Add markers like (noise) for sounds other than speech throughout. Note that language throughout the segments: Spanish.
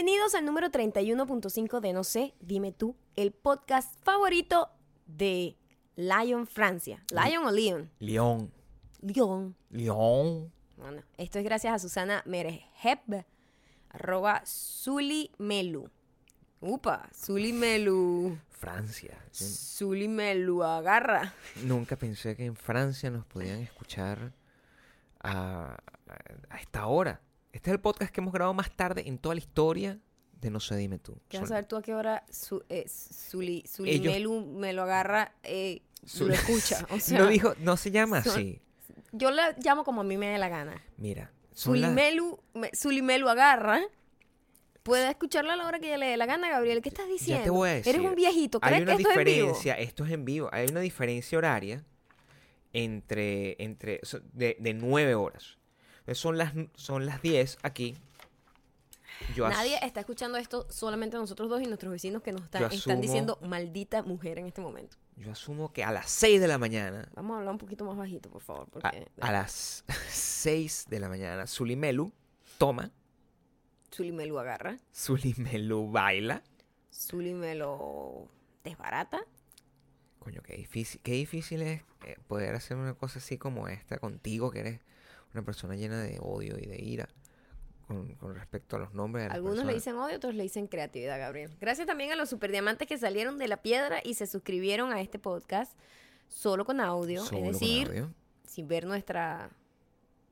Bienvenidos al número 31.5 de No sé, dime tú, el podcast favorito de Lion Francia. ¿Lion o Leon? León. Leon. León. Bueno, esto es gracias a Susana Merejeb, arroba Zulimelu. Upa, Zulimelu. Francia. Yo Zulimelu agarra. nunca pensé que en Francia nos podían escuchar a esta hora. Este es el podcast que hemos grabado más tarde en toda la historia de No sé, dime tú. ¿Qué vas a Son- saber tú a qué hora Zu- eh, Zuli- Zulimelu me lo agarra? eh, Zul- lo escucha. O (laughs) sea, no dijo, no se llama son- así. yo la llamo como a mí me dé la gana. Mira, Zulimelu, me- Zulimelu agarra. Puede escucharlo a la hora que ella le dé la gana, Gabriel. ¿Qué estás diciendo? ya te voy a decir. Eres un viejito. Hay ¿Crees una que esto es en vivo? diferencia, esto es en vivo. Hay una diferencia horaria entre, entre de nueve horas. Entonces son las, son las 10 aquí. Yo Nadie está escuchando esto, solamente nosotros dos y nuestros vecinos que nos están, diciendo maldita mujer en este momento. Yo asumo que a las 6 de la mañana Vamos a hablar un poquito más bajito, por favor. a, Porque a las 6 de la mañana, Zulimelu toma, Zulimelu agarra. Zulimelu baila. Zulimelu desbarata. Coño, qué difícil, qué difícil es eh, poder hacer una cosa así como esta contigo, que eres una persona llena de odio y de ira con, con respecto a los nombres de Algunos le dicen odio, otros le dicen creatividad, Gabriel. Gracias también a los superdiamantes que salieron de la piedra y se suscribieron a este podcast solo con audio. Solo es decir, audio. sin ver nuestra,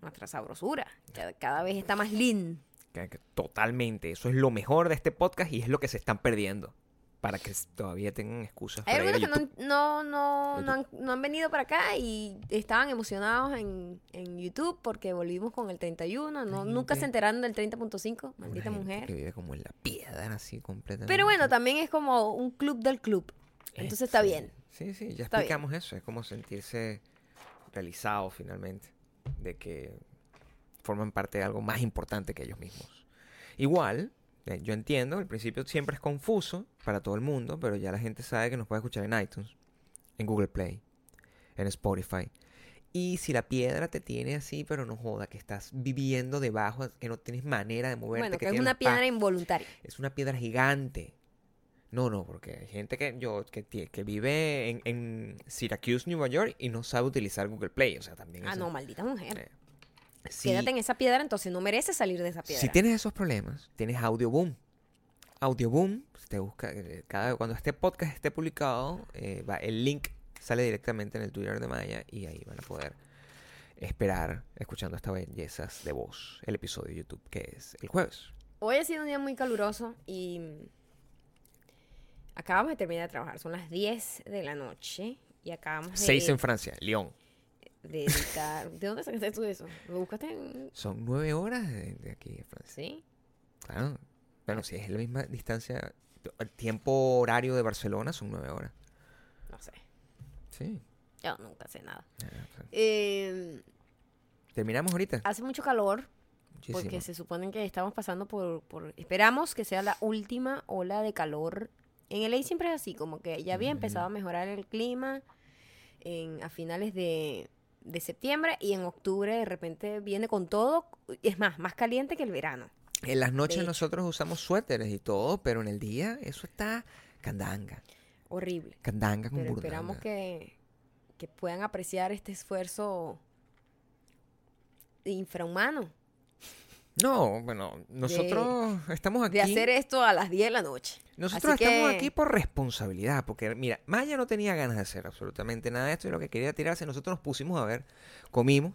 nuestra sabrosura. que cada vez está más lean. Totalmente, eso es lo mejor de este podcast y es lo que se están perdiendo. Para que todavía tengan excusas Hay algunos que no, no, no, no han, no han venido para acá y estaban emocionados en, en YouTube porque volvimos con el 31. No, nunca se enteraron del 30.5. Una Maldita gente mujer. Que vive como en la piedra, así completamente. Pero bueno, también es como un club del club. Entonces está Sí. bien. Sí, sí, ya Está bien. explicamos eso. Es como sentirse realizado finalmente. De que forman parte de algo más importante que ellos mismos. Igual, eh, yo entiendo, al principio siempre es confuso para todo el mundo, pero ya la gente sabe que nos puede escuchar en iTunes, en Google Play, en Spotify. Y si la piedra te tiene así, pero no joda, que estás viviendo debajo, que no tienes manera de moverte. Bueno, que, que es una piedra involuntaria. es una piedra gigante. No, no, porque hay gente que yo que, que vive en, en Syracuse, Nueva York y no sabe utilizar Google Play. O sea, también Ah, eso- no, maldita mujer. eh, si, Quédate en esa piedra, entonces no mereces salir de esa piedra. si tienes esos problemas, tienes Audioboom. Audioboom, si te busca, eh, cada, cuando este podcast esté publicado, eh, va, el link sale directamente en el Twitter de Maya y ahí van a poder esperar escuchando estas bellezas de voz, el episodio de YouTube que es el jueves. Hoy ha sido un día muy caluroso y acabamos de terminar de trabajar. Son las 10 de la noche y acabamos de, Seis en Francia, Lyon. De editar. ¿De dónde sacaste tú eso? ¿Lo buscaste en...? Son nueve horas de, de aquí de Francia. Sí. Claro. Bueno, si es la misma distancia, el tiempo horario de Barcelona son nueve horas. No sé. Sí. Yo nunca sé nada. Ah, Eh, Terminamos ahorita. hace mucho calor Muchísimo. porque se supone que estamos pasando por, por... Esperamos que sea la última ola de calor. En LA siempre es así, como que ya había empezado a mejorar el clima en, a finales de, de septiembre y en octubre de repente viene con todo. Es más, más caliente que el verano. En las noches nosotros usamos suéteres y todo, pero en el día eso está candanga. Horrible. Candanga con Pero esperamos que, que puedan apreciar este esfuerzo infrahumano No, bueno, nosotros estamos aquí. de hacer esto a las 10 de la noche. Nosotros Así estamos que- aquí por responsabilidad, porque mira, Maya no tenía ganas de hacer absolutamente nada de esto y lo que quería tirarse, nosotros nos pusimos a ver, comimos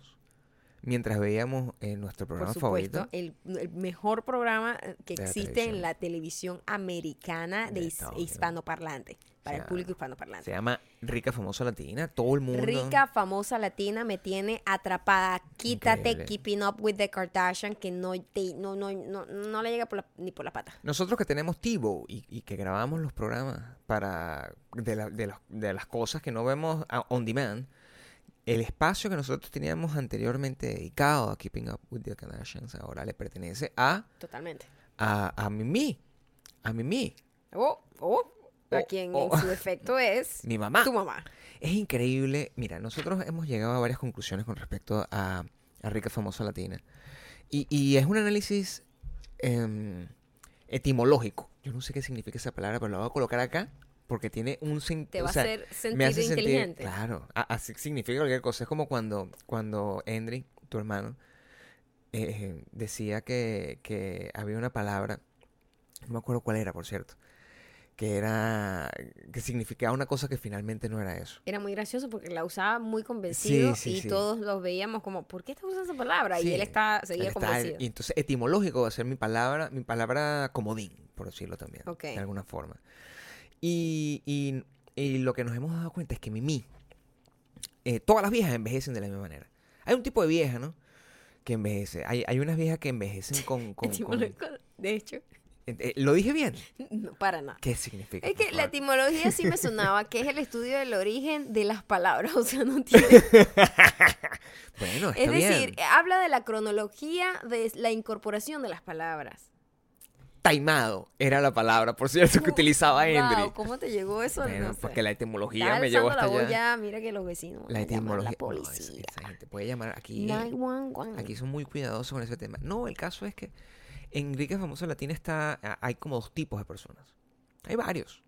mientras veíamos eh, nuestro Por programa supuesto, favorito. el, el mejor programa eh, que De la existe televisión. en la televisión americana de, De his- hispanoparlante, para el sea, público Se hispanoparlante. llama Rica Famosa Latina, todo el mundo. Rica, famosa latina, me tiene atrapada. Quítate, Increíble. keeping up with the Kardashian, que no, te- no, no, no, no le llega por la- ni por la pata. Nosotros que tenemos TiVo y, y que grabamos los programas para de, la- de las- de las cosas que no vemos on demand, el espacio que nosotros teníamos anteriormente dedicado a Keeping Up with the Kardashians ahora le pertenece a, Totalmente. a, a Mimi, a Mimi, Oh, oh, a Oh, quien oh. en su efecto es (laughs) mi mamá. tu mamá. Es increíble. Mira, nosotros hemos llegado a varias conclusiones con respecto a, a Rica Famosa Latina. Y, y es un análisis em, etimológico. Yo no sé qué significa esa palabra, pero la voy a colocar acá porque tiene un Te o va a sea, hacer sentir me hace sentir, inteligente. claro, a- así significa cualquier cosa. Es como cuando, cuando Endry, tu hermano, eh, decía que, que había una palabra, no me acuerdo cuál era, por cierto, que era, que significaba una cosa que finalmente no era eso. Era muy gracioso porque la usaba muy convencido Sí, sí, y sí. todos los veíamos como, ¿por qué estás usando esa palabra? Y él está, Él seguía está- convencido. y entonces etimológico va a ser mi palabra, mi palabra comodín, por decirlo también, Ok. de alguna forma. Y, y- y lo que nos hemos dado cuenta es que Mimi, eh, todas las viejas envejecen de la misma manera. Hay un tipo de vieja, ¿no? Que envejece. Hay, hay unas viejas que envejecen (laughs) con... con- con- de hecho, Eh, eh, ¿Lo dije bien? no, para nada. ¿Qué significa? Es que la etimología sí me sonaba, que es el estudio del origen de las palabras, (laughs) o sea, no tiene... (laughs) Bueno, está Es decir, bien. habla de la cronología de la incorporación de las palabras. Taimado era la palabra, por cierto, que utilizaba Endry. Wow, ¿cómo te llegó eso? Bueno, No sé. porque la etimología Está me llevó hasta la allá. mira que los vecinos La etimología. la no, esa- policía. gente puede llamar aquí. 911. Aquí son muy cuidadosos con ese tema. No, el caso es que en Enrique Famoso Latina está, hay como dos tipos de personas. Hay varios.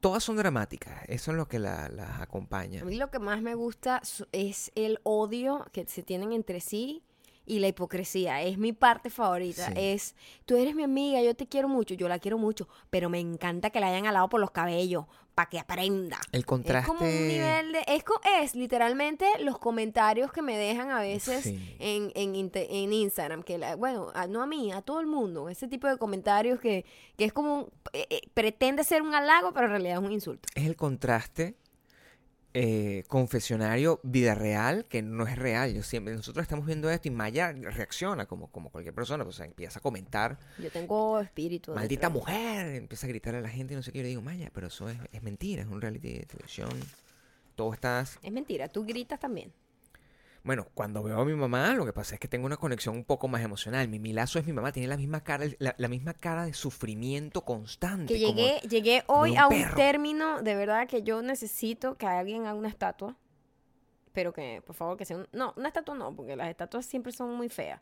Todas son dramáticas. Eso es lo que la- las acompaña. A mí lo que más me gusta es el odio que se tienen entre sí y la hipocresía. Es mi parte favorita. Sí. Es, tú eres mi amiga, yo te quiero mucho, yo la quiero mucho, pero me encanta que la hayan alado por los cabellos para que aprenda. El Es contraste. como un nivel de... Es, es literalmente los comentarios que me dejan a veces Sí. en, en, en Instagram. Que la- bueno, a- no a mí, a todo el mundo. Ese tipo de comentarios que, que es como... un- eh, eh, pretende ser un halago, pero en realidad es un insulto. Es el contraste eh, confesionario vida real que no es real. Yo siempre, nosotros estamos viendo esto y Maya reacciona como, como cualquier persona. O sea, empieza a comentar. Yo tengo espíritu. Maldita mujer. Empieza a gritar a la gente y no sé qué. Yo le digo, Maya, pero eso es, es mentira. Es un reality de televisión. Todo estás Es mentira, tú gritas también. Bueno, cuando veo a mi mamá, lo que pasa es que tengo una conexión un poco más emocional. Mi milazo es mi mamá, tiene la misma cara, la, la misma cara de sufrimiento constante. Que como- llegué, llegué hoy un a un perro. término de verdad que yo necesito que alguien haga una estatua. Pero que, por favor, que sea un... No, una estatua no, porque las estatuas siempre son muy feas.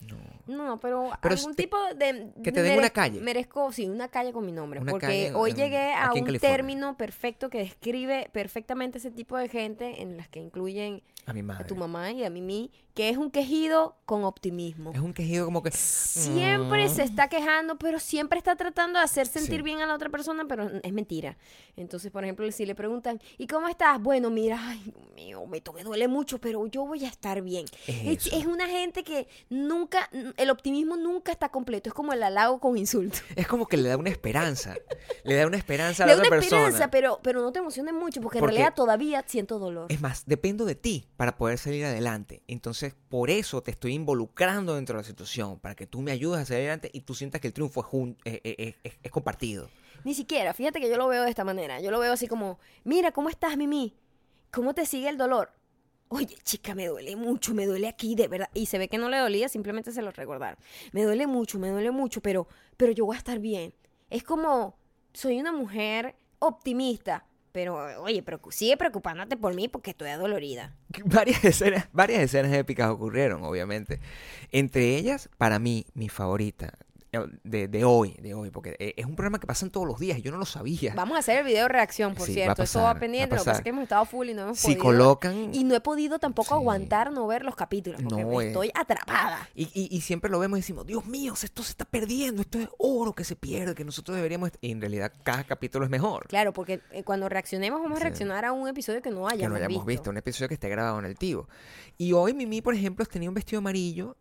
No. No, pero, Pero algún te- tipo de... que te den una calle. Merezco, sí, una calle con mi nombre. Una porque hoy en- llegué a un término perfecto que describe perfectamente ese tipo de gente en las que incluyen A mi a madre. tu mamá y a Mimi, que es un quejido con optimismo. Es un quejido como que... Siempre Mm. se está quejando, pero siempre está tratando de hacer sentir Sí. bien a la otra persona, pero es mentira. Entonces, por ejemplo, si le preguntan, ¿y cómo estás? Bueno, mira, ay, Dios mío, me, me duele mucho, pero yo voy a estar bien. Es Es, es una gente que nunca, el optimismo nunca está completo, es como el halago con insulto. Es como que le da una esperanza. le da una esperanza a Le la da otra una esperanza, pero, pero no te emociones mucho, porque, Porque- en realidad todavía siento dolor. Es más, dependo de ti para poder salir adelante. Entonces, por eso te estoy involucrando dentro de la situación, para que tú me ayudes a salir adelante y tú sientas que el triunfo eh, eh, eh, es compartido. Ni siquiera, fíjate que yo lo veo de esta manera. Yo lo veo así como, mira, ¿cómo estás, Mimi? ¿Cómo te sigue el dolor? Oye, chica, me duele mucho, me duele aquí, de verdad. Y se ve que no le dolía, simplemente se lo recordaron. Me duele mucho, me duele mucho, pero, pero yo voy a estar bien. Es como, soy una mujer optimista, pero, oye, pero sigue preocupándote por mí porque estoy adolorida. (laughs) Varias escenas, varias escenas épicas ocurrieron, obviamente. Entre ellas, para mí, mi favorita de, de hoy, de hoy, porque eh, es un programa que pasan todos los días y yo no lo sabía. Vamos a hacer el video de reacción, por Sí, va cierto. Eso pasar, va pendiente. Lo que pasa es que hemos estado full y no hemos si podido. colocan... Y no he podido tampoco Sí. aguantar no ver los capítulos porque No, eh. estoy atrapada. Y, y- y siempre lo vemos y decimos, Dios mío, esto se está perdiendo, esto es oro que se pierde, que nosotros deberíamos... Y en realidad cada capítulo es mejor. Claro, porque eh, cuando reaccionemos vamos a reaccionar a un episodio que no hayamos, que no hayamos visto. un episodio que esté grabado en el Tivo. Y hoy Mimi, por ejemplo, tenía un vestido amarillo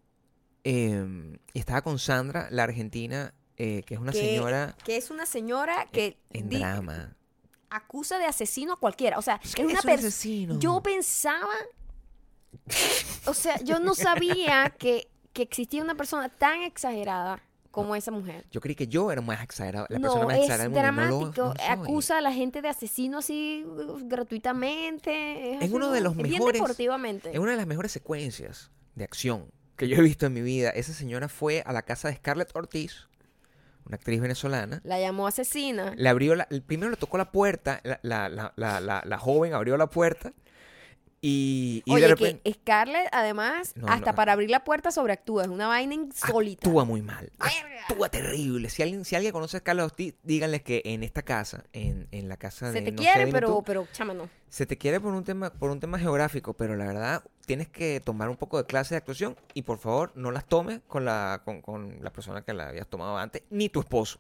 eh, y estaba con Sandra, la argentina, eh, que es una Que- señora Que es una señora que en di- drama. acusa de asesino a cualquiera. O sea, Es es, que una es un persona... Yo pensaba... O sea, yo no sabía que, que existía una persona tan exagerada como esa mujer. Yo creí que yo era más exagerado, la persona más es exagerada del mundo. y no lo- dramático. no. Acusa a la gente de asesino así uh, gratuitamente. Es así uno de los es bien mejores- deportivamente. En una de las mejores secuencias de acción que yo he visto en mi vida, esa señora fue a la casa de Scarlett Ortiz, una actriz venezolana. La llamó asesina. Le abrió la, el- primero le tocó la puerta, la, la, la, la, la- la joven abrió la puerta Y, y de Oye, repente que Scarlett, además, No, hasta no. para abrir la puerta sobreactúa. Es una vaina insólita. actúa muy mal. Actúa terrible. Si alguien, si alguien conoce a Carlos Ortiz, díganle que en esta casa, en, en la casa de Se te no quiere, pero, tú, pero, chama, no. se te quiere por un tema por un tema geográfico, pero la verdad tienes que tomar un poco de clase de actuación y por favor no las tomes con la con, con la persona que la habías tomado antes ni tu esposo,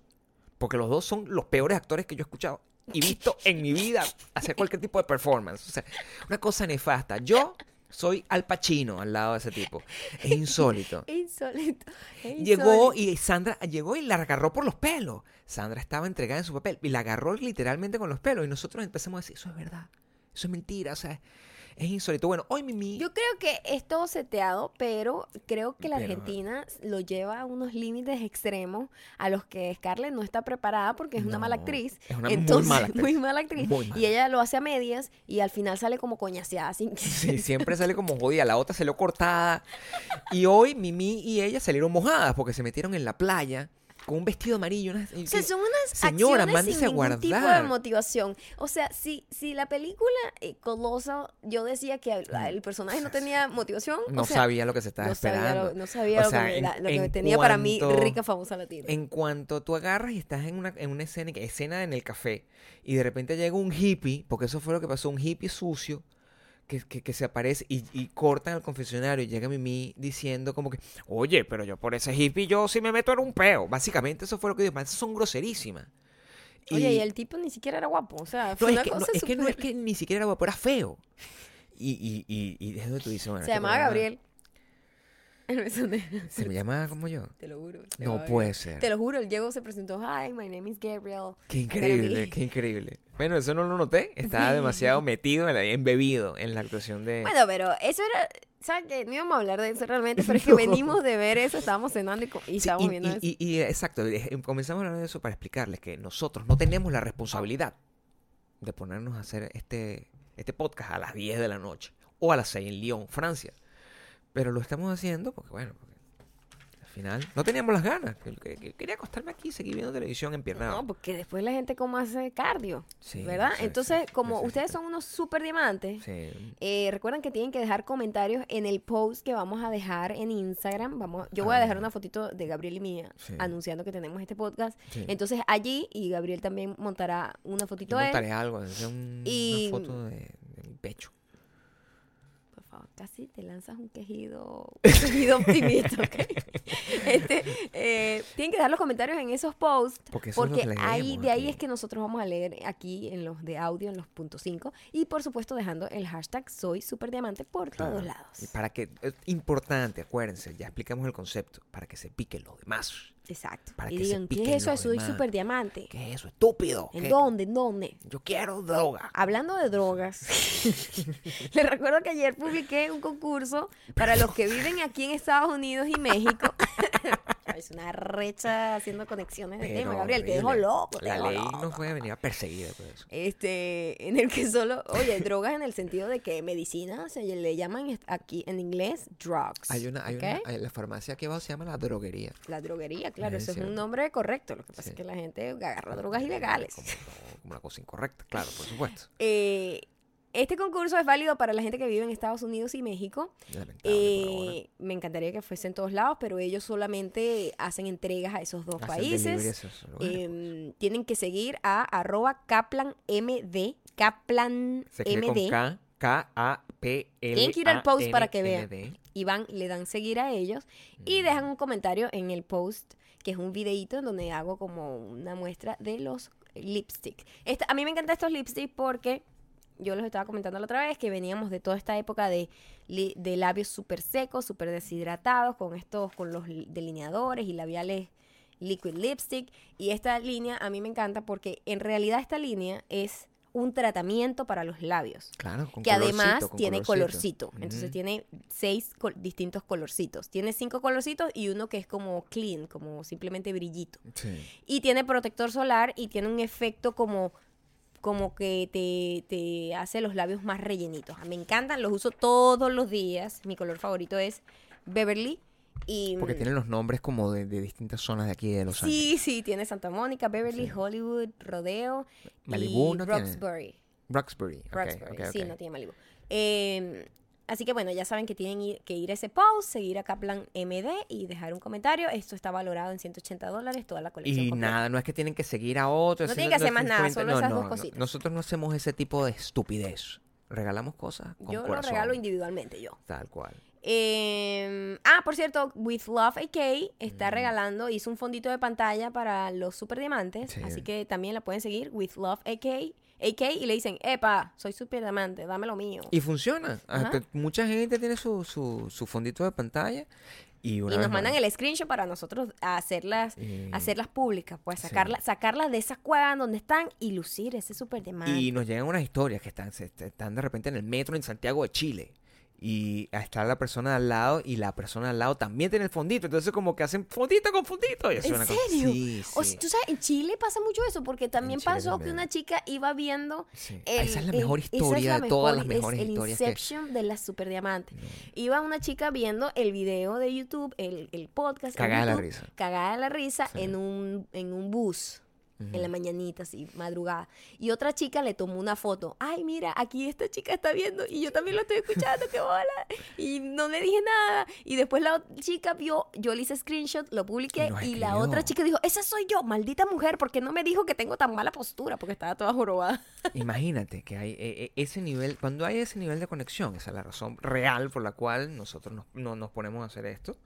porque los dos son los peores actores que yo he escuchado y visto en mi vida hacer cualquier tipo de performance, o sea, una cosa nefasta. Yo soy Al Pacino al lado de ese tipo. Es insólito. Es (laughs) insólito. es Llegó insólito. y Sandra llegó y la agarró por los pelos. Sandra estaba entregada en su papel y la agarró literalmente con los pelos. Y nosotros empezamos a decir, eso es verdad, eso es mentira, o sea, es insólito. Bueno, hoy Mimi... Yo creo que es todo seteado, pero creo que la Pero- Argentina lo lleva a unos límites extremos a los que Scarlett no está preparada porque es una mala actriz. es una muy Entonces, mala actriz. muy mala actriz. Muy mala. Y ella lo hace a medias y al final sale como coñaseada. Sin... Sí, (laughs) siempre sale como jodida, la otra salió cortada. Y hoy Mimi y ella salieron mojadas porque se metieron en la playa con un vestido amarillo. unas- y O sea, que- son unas Señora, acciones sin ningún tipo de motivación. O sea, si, si la película eh, Coloso, yo decía que el, el personaje no tenía motivación, no o sea, sabía lo que se estaba no sabía, esperando. lo, no sabía O lo sea, que, en- la- lo que en tenía para mí rica, famosa latina. En cuanto tú agarras y estás en una, en una escena, escena en el café y de repente llega un hippie, porque eso fue lo que pasó, un hippie sucio que, que, que se aparece y, y cortan al confesionario y llega Mimi diciendo como que, oye, pero yo por ese hippie yo sí me meto en un peo. Básicamente eso fue lo que dijo, esas son groserísimas. Oye, y el tipo ni siquiera era guapo. O sea, No, fue es una que, no, cosa es que no es que ni siquiera era guapo, era feo. Y, y, y, y es donde tú dices, bueno, Se este llamaba Gabriel. (laughs) Se me llamaba como yo. Te lo juro. No puede ser. Te lo juro, él llegó, se presentó. Hi, my name is Gabriel. Qué increíble, qué increíble. Bueno, eso no lo noté. Estaba demasiado metido, en la- embebido en la actuación de... Bueno, pero eso era. ¿Sabes qué? No íbamos a hablar de eso realmente, (laughs) pero es que No. venimos de ver eso, estábamos cenando y, co- y Sí, estábamos y, viendo y- eso. y- y, exacto, eh, comenzamos a hablar de eso para explicarles que nosotros no tenemos la responsabilidad de ponernos a hacer este, este podcast a las 10 de la noche o a las 6 en Lyon, Francia. Pero lo estamos haciendo porque, bueno, al final no teníamos las ganas. Que- que- que Quería acostarme aquí y seguir viendo televisión en No, porque después la gente como hace cardio, Sí, ¿verdad? sí, Entonces, sí, como ustedes son unos super diamantes, eh, recuerden que tienen que dejar comentarios en el post que vamos a dejar en Instagram. Vamos, yo voy a dejar Ah. una fotito de Gabriel y mía anunciando que tenemos este podcast. Entonces allí, y Gabriel también montará una fotito Yo de él. montaré algo, un- Y- una foto de, de mi pecho. Casi te lanzas un quejido, un quejido optimista, ¿ok? (laughs) Este, eh, tienen que dejar los comentarios en esos posts Porque eso ahí, de ahí es que nosotros vamos a leer aquí en los de audio, en los puntos 5 y por supuesto dejando el hashtag soy superdiamante por Claro. todos lados. Y para que, es importante, acuérdense, ya explicamos el concepto, para que se piquen los demás. Exacto. para y que se digan, ¿qué es eso de los soy demás? superdiamante? ¿Qué es eso? Estúpido. ¿En ¿Qué? dónde? ¿En dónde? Yo quiero droga. Hablando de drogas, (laughs) les recuerdo que ayer publiqué un concurso para los que viven aquí en Estados Unidos y México. (laughs) es una recha haciendo conexiones de Pero tema, Gabriel, te dejo horrible. loco. te La dejo ley loco. nos puede venir a perseguir por eso. Este, en el que solo, oye, drogas en el sentido de que medicina se le llaman aquí en inglés drugs. Hay una, hay ¿ok? una, la farmacia que abajo se llama la droguería. La droguería, claro, Es eso es un nombre correcto. Lo que pasa Sí. es que la gente agarra drogas ilegales. Como, como una cosa incorrecta, claro, por supuesto. (laughs) Eh, este concurso es válido para la gente que vive en Estados Unidos y México. Eh, me encantaría que fuese en todos lados, pero ellos solamente hacen entregas a esos dos Hacen países. Em, tienen que seguir a arroba kaplanmd, kaplanmd, K-A-P-L. Tienen que ir al post para que vean. y van, le dan seguir a ellos Mm. y dejan un comentario en el post, que es un videito en donde hago como una muestra de los lipstick. Esta- a mí me encantan estos lipstick porque yo los estaba comentando la otra vez que veníamos de toda esta época de, de labios súper secos, súper deshidratados, con estos, con los li- delineadores y labiales liquid lipstick. Y esta línea a mí me encanta porque en realidad esta línea es un tratamiento para los labios Claro, con que además con tiene colorcito. Entonces tiene seis col- distintos colorcitos. Tiene cinco colorcitos y uno que es como clean, como simplemente brillito. Sí. Y tiene protector solar y tiene un efecto como como que te, te hace los labios más rellenitos. Me encantan, los uso todos los días. Mi color favorito es Beverly. Y, Porque tienen los nombres como de, de distintas zonas de aquí de Los Ángeles. Sí, sí, tiene Santa Mónica, Beverly, Sí. Hollywood, Rodeo Malibu y no tiene. Roxbury. Roxbury. ok, Roxbury, ok, sí, no tiene Malibu. Eh, así que bueno, ya saben que tienen que ir a ese post, seguir a Kaplan MD y dejar un comentario. Esto está valorado en 180 dólares, toda la colección. Y completa. nada, no es que tienen que seguir a otros. No tienen que hacer más nada, 50, solo esas dos cositas. Nosotros no hacemos ese tipo de estupidez. Regalamos cosas con Yo lo corazón. regalo individualmente yo. Tal cual. Eh, ah, por cierto, With Love AK está Mm. regalando, hizo un fondito de pantalla para los super diamantes, Sí. así que también la pueden seguir, With Love AK, AK y le dicen, epa, soy super diamante, dame lo mío. Y funciona. Hasta mucha gente tiene su, su, su fondito de pantalla. Y, Y nos vez mandan más- el screenshot para nosotros hacerlas, hacerlas públicas, pues Sí. sacarlas, sacarlas de esas cuevas donde están y lucir ese super diamante. Y nos llegan unas historias que están, se- están de repente en el metro en Santiago de Chile. Y está la persona de al lado y la persona de al lado también tiene el fondito. Entonces como que hacen fondito con fondito. Y eso es ¿En una cosa- serio? Sí, O sí. sea, tú sabes, en Chile pasa mucho eso, porque también pasó que también. una chica iba viendo Sí. el- esa es la el- mejor esa es historia la de todas las mejor, es mejores el historias que... Inception de las superdiamantes. Iba una chica viendo el video de YouTube, el, el podcast. Cagada de la risa. Cagada de la risa en, un, en un bus. En la mañanita, así, madrugada. Y otra chica le tomó una foto. Ay, mira, aquí esta chica está viendo y yo también lo estoy escuchando, qué bola. Y no le dije nada. Y después la chica vio, yo le hice screenshot, lo publiqué Y nos y la otra chica dijo, esa soy yo, maldita mujer, ¿por qué no me dijo que tengo tan mala postura? Porque estaba toda jorobada. (laughs) Imagínate que hay eh, eh, ese nivel, cuando hay ese nivel de conexión, esa es la razón real por la cual nosotros nos, no- nos ponemos a hacer esto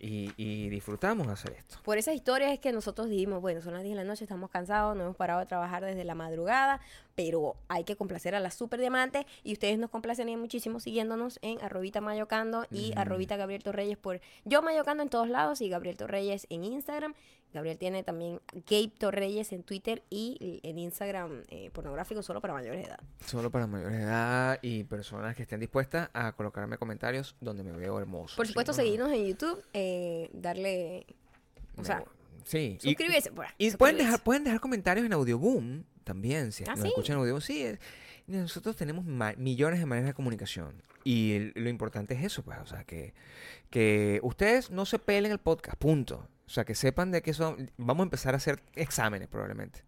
y, y disfrutamos de hacer esto. Por esas historias es que nosotros dijimos, bueno, son las 10 de la noche, estamos cansados, no hemos parado de trabajar desde la madrugada, pero hay que complacer a las super diamantes y ustedes nos complacerían muchísimo siguiéndonos en arrobita mayocando y Ujú. arrobita Gabriel Torreyes por yo mayocando en todos lados y Gabriel Torreyes en Instagram. Gabriel tiene también Gabe Torreyes en Twitter y en Instagram eh, pornográfico solo para mayores de edad. Solo para mayores de edad y personas que estén dispuestas a colocarme comentarios donde me veo hermoso. Por ¿sí? supuesto, No, seguirnos en YouTube, eh, darle... O me- sea, sí. y- suscribirse. pues, Y, pueden, dejar, pueden dejar comentarios en Audioboom también, si ¿Ah, nos sí? escuchan en Audioboom. Sí, es- nosotros tenemos millones de maneras de comunicación. Y el- lo importante es eso, pues, o sea, que, que ustedes no se pelen el podcast, punto. O sea, que sepan de que son... Vamos a empezar a hacer exámenes probablemente.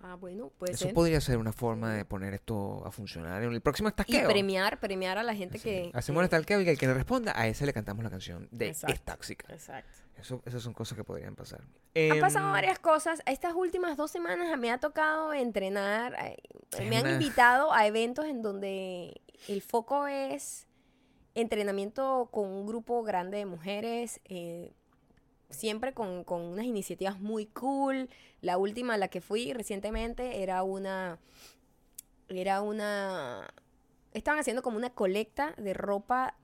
Ah, bueno, puede eso ser. podría ser una forma de poner esto a funcionar. En el próximo Y estaqueo. premiar, premiar a la gente Sí. que... Hacemos el que- stalkeo y el que le responda, a ese le cantamos la canción de Exacto. Es Tóxica. Exacto. Eso, esas son cosas que podrían pasar. Han pasado Em, varias cosas. Estas últimas dos semanas me ha tocado entrenar. eh, Me han una- invitado a eventos en donde el foco es entrenamiento con un grupo grande de mujeres. eh, siempre con, con unas iniciativas muy cool. La última a la que fui recientemente era una. Era una. Estaban haciendo como una colecta de ropa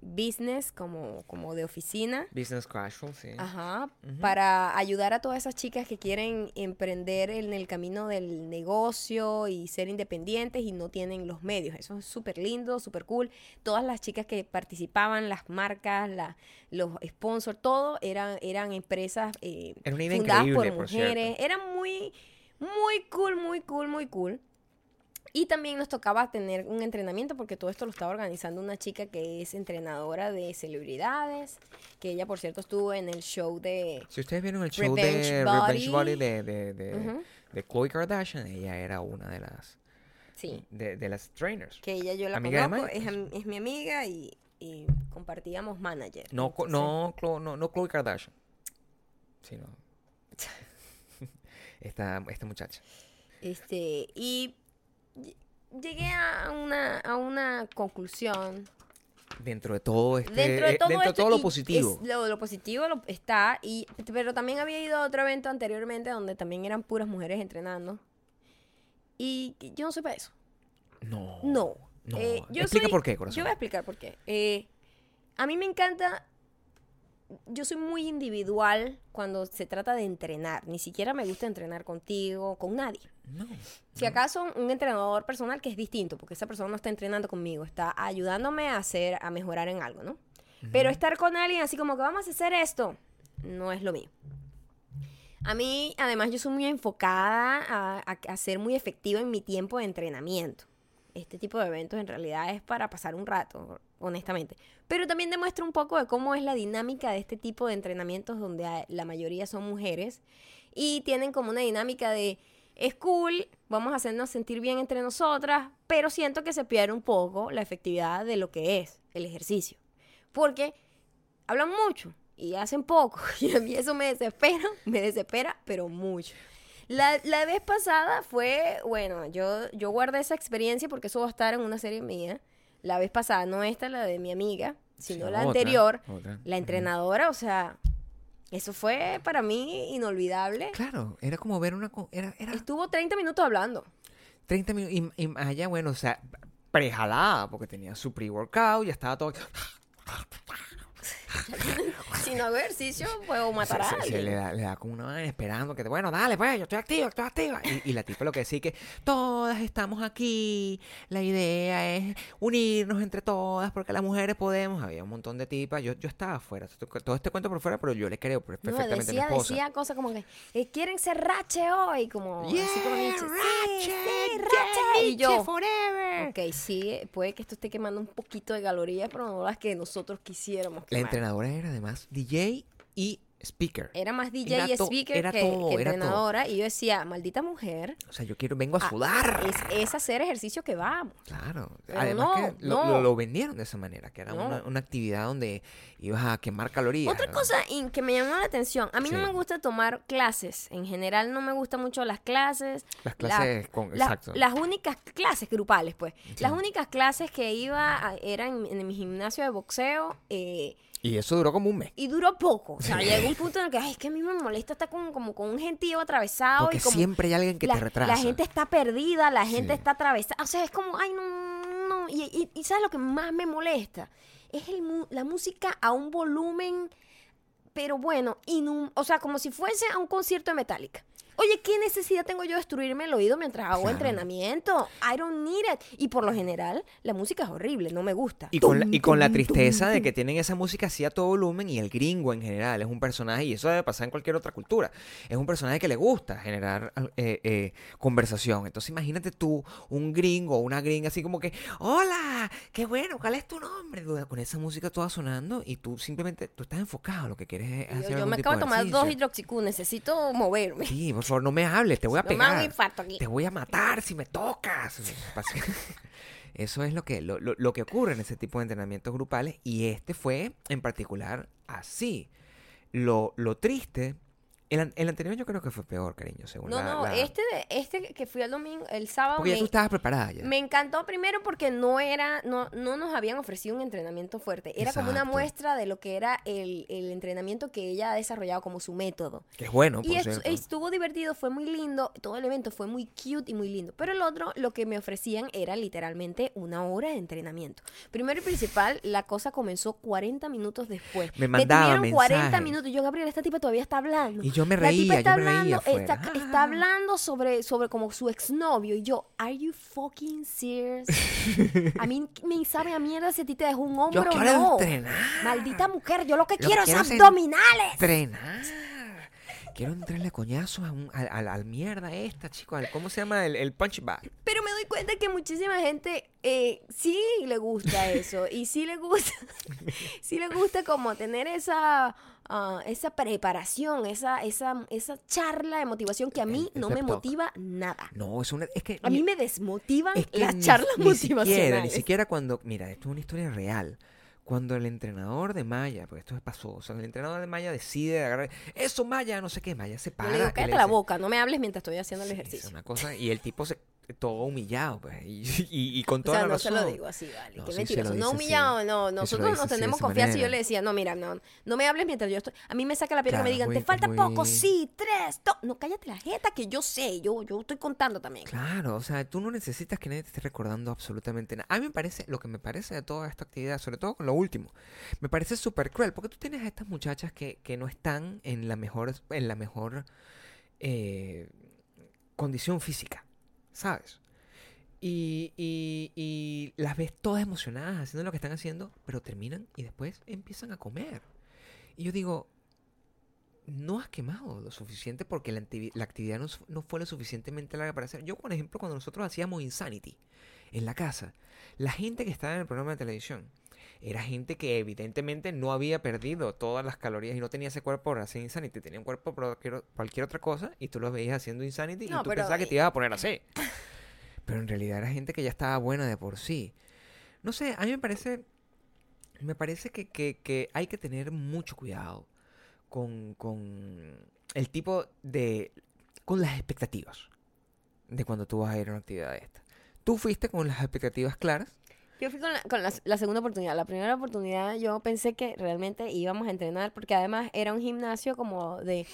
business, como, como de oficina. Business casual, sí. Ajá, para ayudar a todas esas chicas que quieren emprender en el camino del negocio y ser independientes y no tienen los medios. Eso es súper lindo, súper cool. Todas las chicas que participaban, las marcas, la- los sponsors, todo eran, eran empresas eh, Era fundadas por increíble, por mujeres. Era muy, muy cool, muy cool, muy cool. Y también nos tocaba tener un entrenamiento porque todo esto lo estaba organizando una chica que es entrenadora de celebridades, que ella por cierto estuvo en el show de... Si ustedes vieron el show Revenge de Body. Revenge Body de, de, de, Ujú, de Khloe Kardashian, ella era una de las sí, de, de las trainers. que ella yo la Amiga conozco, es, es mi amiga y, y compartíamos manager. No, Entonces, no, no, no Khloe Kardashian, sino (laughs) esta, esta muchacha. Este, y llegué a una, a una conclusión Dentro de todo este, dentro de eh, todo, dentro de esto, todo lo positivo. es- lo, lo positivo lo- está, y, pero también había ido a otro evento anteriormente donde también eran puras mujeres entrenando. Y y yo no soy para eso. No. No. No. Eh, yo Explica soy- por qué, corazón. Yo voy a explicar por qué. Eh, a mí me encanta. Yo soy muy individual cuando se trata de entrenar. Ni siquiera me gusta entrenar contigo, con nadie. No. Si acaso un entrenador personal que es distinto, porque esa persona no está entrenando conmigo, está ayudándome a hacer, a mejorar en algo, ¿no? Pero estar con alguien así como que vamos a hacer esto, no es lo mío. A mí, además, yo soy muy enfocada a, a- a ser muy efectiva en mi tiempo de entrenamiento. Este tipo de eventos en realidad es para pasar un rato, honestamente. Pero también demuestra un poco de cómo es la dinámica de este tipo de entrenamientos donde la mayoría son mujeres y tienen como una dinámica de es cool, vamos a hacernos sentir bien entre nosotras, pero siento que se pierde un poco la efectividad de lo que es el ejercicio. Porque hablan mucho y hacen poco, (laughs) y a mí eso me desespera, me desespera, pero mucho. La, la vez pasada fue, bueno, yo, yo guardé esa experiencia porque eso va a estar en una serie mía. La vez pasada, no esta, la de mi amiga, sino Sí, la otra, anterior. otra. La entrenadora, o sea, eso fue para mí inolvidable. Claro, era como ver una... Era, era Estuvo 30 minutos hablando. 30 minutos. Y, y Maya, bueno, o sea, prejalada, porque tenía su pre-workout, ya estaba todo... Si no hago ejercicio, puedo matar a Se- se- se alguien. le, da, le da como una vaina esperando que, bueno, dale, pues, yo estoy activa, estoy activa. Y, y la tipa lo que decía que todas estamos aquí, la idea es unirnos entre todas porque las mujeres podemos. Había un montón de tipas, yo, yo estaba afuera, todo este cuento por fuera, pero yo le creo No, perfectamente a mi decía, esposa. decía cosas como que eh, quieren ser rache hoy, como así como Yeah, Nietzsche. Sí, sí, yeah, rache. Y yo, forever. ok, sí, puede que esto esté quemando un poquito de calorías, pero no las que nosotros quisiéramos La entrenadora era además DJ y speaker. Era más DJ Era y speaker era que, todo, que era todo. entrenadora. Y yo decía, maldita mujer, O sea, yo quiero, vengo a ah, sudar. es, es hacer ejercicio que vamos. Claro. Pero Además no, que lo, no. lo- lo vendieron de esa manera, que era No. una, una actividad donde ibas a quemar calorías. Otra cosa in- que me llamó la atención, a mí no me gusta tomar clases, en general no me gustan mucho las clases. Las La- clases con... la- exacto. Las únicas clases grupales, pues. Las únicas clases que iba a- eran en, mi gimnasio de boxeo eh, Y eso duró como un mes. y duró poco. O sea, llegó un punto en el que, ay, es que a mí me molesta estar con, como con un gentío atravesado Porque y como siempre hay alguien que la, te retrasa. la gente está perdida, la gente Sí. está atravesada. O sea, es como, ay, no, no. Y, y- y ¿sabes lo que más me molesta? Es el, la música a un volumen, pero bueno, inum- o sea, como si fuese a un concierto de Metallica. Oye, ¿qué necesidad tengo yo de destruirme el oído mientras hago Claro. entrenamiento? I don't need it. Y por lo general, la música es horrible, no me gusta. Y con, la, y con la tristeza tum, de que tienen esa música así a todo volumen y el gringo en general es un personaje, y eso debe pasar en cualquier otra cultura, es un personaje que le gusta generar eh, eh, conversación. Entonces imagínate tú, un gringo o una gringa así como que, hola, qué bueno, ¿cuál es tu nombre? Con esa música toda sonando y tú simplemente, tú estás enfocado, lo que quieres es hacer yo algún me tipo acabo de tomar dos hidroxicú, necesito moverme. Sí, por favor, no me hables, te voy a No me pegar. infarto aquí. Te voy a matar si me tocas. (laughs) Eso es lo que, lo, lo- lo que ocurre en ese tipo de entrenamientos grupales y este fue en particular así. Lo, lo triste, el, el anterior yo creo que fue peor, cariño, según No, la- no, la- este, de- este que fui el domingo, el sábado, Porque ya me, tú estabas preparada ya. me encantó primero porque no era, no, no nos habían ofrecido un entrenamiento fuerte. Era como una muestra de lo que era el, el entrenamiento que ella ha desarrollado como su método. Que es bueno, por y cierto. estuvo divertido, fue muy lindo, todo el evento fue muy cute y muy lindo. Pero el otro, lo que me ofrecían era literalmente una hora de entrenamiento. Primero y principal, la cosa comenzó 40 minutos después. Me mandaba tuvieron 40 mensajes. minutos. Yo, Gabriel, esta tipa todavía está hablando. Y yo me La tipa reía, está yo me reía hablando, está, afuera. está hablando sobre, sobre como su exnovio. Y yo, ¿Are you fucking serious? (laughs) a mí me sabe a mierda si a ti te dejó un hombro Yo o quiero no. entrenar. Maldita mujer, yo lo que Lo quiero, quiero es abdominales. Entrenar. Quiero entrarle coñazos a un- al, al- al mierda esta, chico. al- ¿Cómo se llama? El, el punch bag. Pero me doy cuenta que muchísima gente eh, sí le gusta (laughs) eso y sí le gusta, (laughs) sí le gusta como tener esa, ah, esa preparación, esa, esa, esa charla de motivación que a mí El- no me motiva nada. No, es una. Es que A mí me desmotivan Es que las ni- charlas ni motivacionales. Siquiera, ni siquiera cuando, mira, esto es una historia real. Cuando el entrenador de Maya, porque esto pasó, o sea, el entrenador de Maya decide agarrar, eso Maya, no sé qué, Maya se Yo para. le digo, cállate le la boca, no me hables mientras estoy haciendo el Sí, es ejercicio. una cosa, y el tipo se, todo humillado, pues, y, (laughs) y- y con O toda sea, la no se razón. lo digo así, vale. No, qué sí mentiroso. No humillado, así. no. Nosotros nos tenemos confianza y yo le decía, no, mira, no, no me hables mientras yo estoy. A mí me saca la piel que me Claro, digan, muy- te falta muy- poco, sí, tres, dos. No, cállate la jeta, que yo sé, yo, yo estoy contando también. Claro, o sea, tú no necesitas que nadie te esté recordando absolutamente nada. A mí me parece, lo que me parece de toda esta actividad, sobre todo con lo último, me parece súper cruel, porque tú tienes a estas muchachas que, que no están en la mejor, en la mejor eh, condición física, ¿sabes? Y, y, y las ves todas emocionadas haciendo lo que están haciendo, pero terminan y después empiezan a comer. Y yo digo, no has quemado lo suficiente porque la, activi- la actividad no, no fue lo suficientemente larga para hacer. Yo, por ejemplo, cuando nosotros hacíamos Insanity en la casa, la gente que estaba en el programa de televisión era gente que evidentemente no había perdido todas las calorías y no tenía ese cuerpo para hacer Insanity, tenía un cuerpo para cualquier- cualquier otra cosa y tú los veías haciendo Insanity No, y tú pero- pensabas que te ibas a poner así. Pero en realidad era gente que ya estaba buena de por sí. No sé, a mí me parece, me parece que, que- que hay que tener mucho cuidado con, con el tipo de, con las expectativas de cuando tú vas a ir a una actividad de esta. ¿Tú fuiste con las expectativas claras? Yo fui con, la, segunda oportunidad. La primera oportunidad yo pensé que realmente íbamos a entrenar porque además era un gimnasio como de...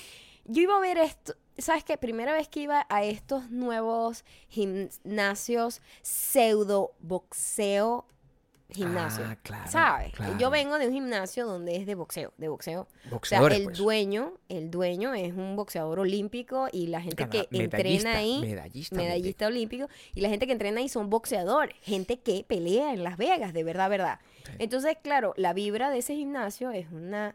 Yo iba a ver esto, ¿sabes qué? Primera vez que iba a estos nuevos gimnasios pseudo boxeo gimnasio. Ah, claro, ¿Sabes? claro. Yo vengo de un gimnasio donde es de boxeo, de boxeo. O sea, el pues. dueño, el dueño es un boxeador olímpico y la gente que entrena ahí medallista medallista olímpico y la gente que entrena ahí son boxeadores, gente que pelea en Las Vegas, de verdad, verdad. Sí. Entonces, claro, la vibra de ese gimnasio es una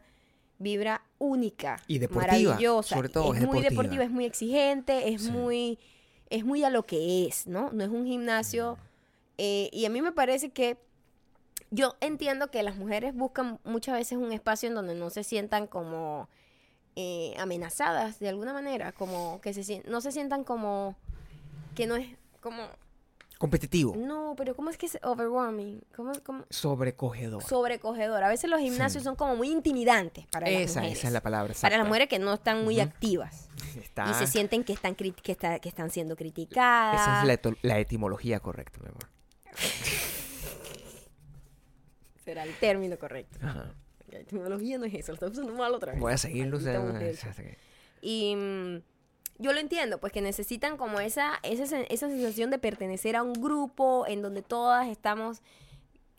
vibra única, Y deportiva, maravillosa, sobre todo, es, es muy deportiva. deportiva, es muy exigente, es Sí. muy es muy a lo que es, ¿no? No es un gimnasio eh, y a mí me parece que yo entiendo que las mujeres buscan muchas veces un espacio en donde no se sientan como eh, amenazadas de alguna manera, como que se no se sientan como que no es como Competitivo. no, pero cómo es que es overwhelming, cómo, cómo- Sobrecogedor. sobrecogedor. A veces los gimnasios Sí. son como muy intimidantes para las esa, mujeres. esa es la palabra. para las mujeres que no están muy activas Está- y se sienten que están que, está- que están siendo criticadas. Esa es la, la etimología correcta, mi amor. (laughs) Será el término correcto. Ajá. La etimología no es eso, lo estás usando mal otra vez. Voy a seguirlo. Maldita o sea, mujer. hasta que- Y mm, yo lo entiendo, pues que necesitan como esa, esa, esa sensación de pertenecer a un grupo en donde todas estamos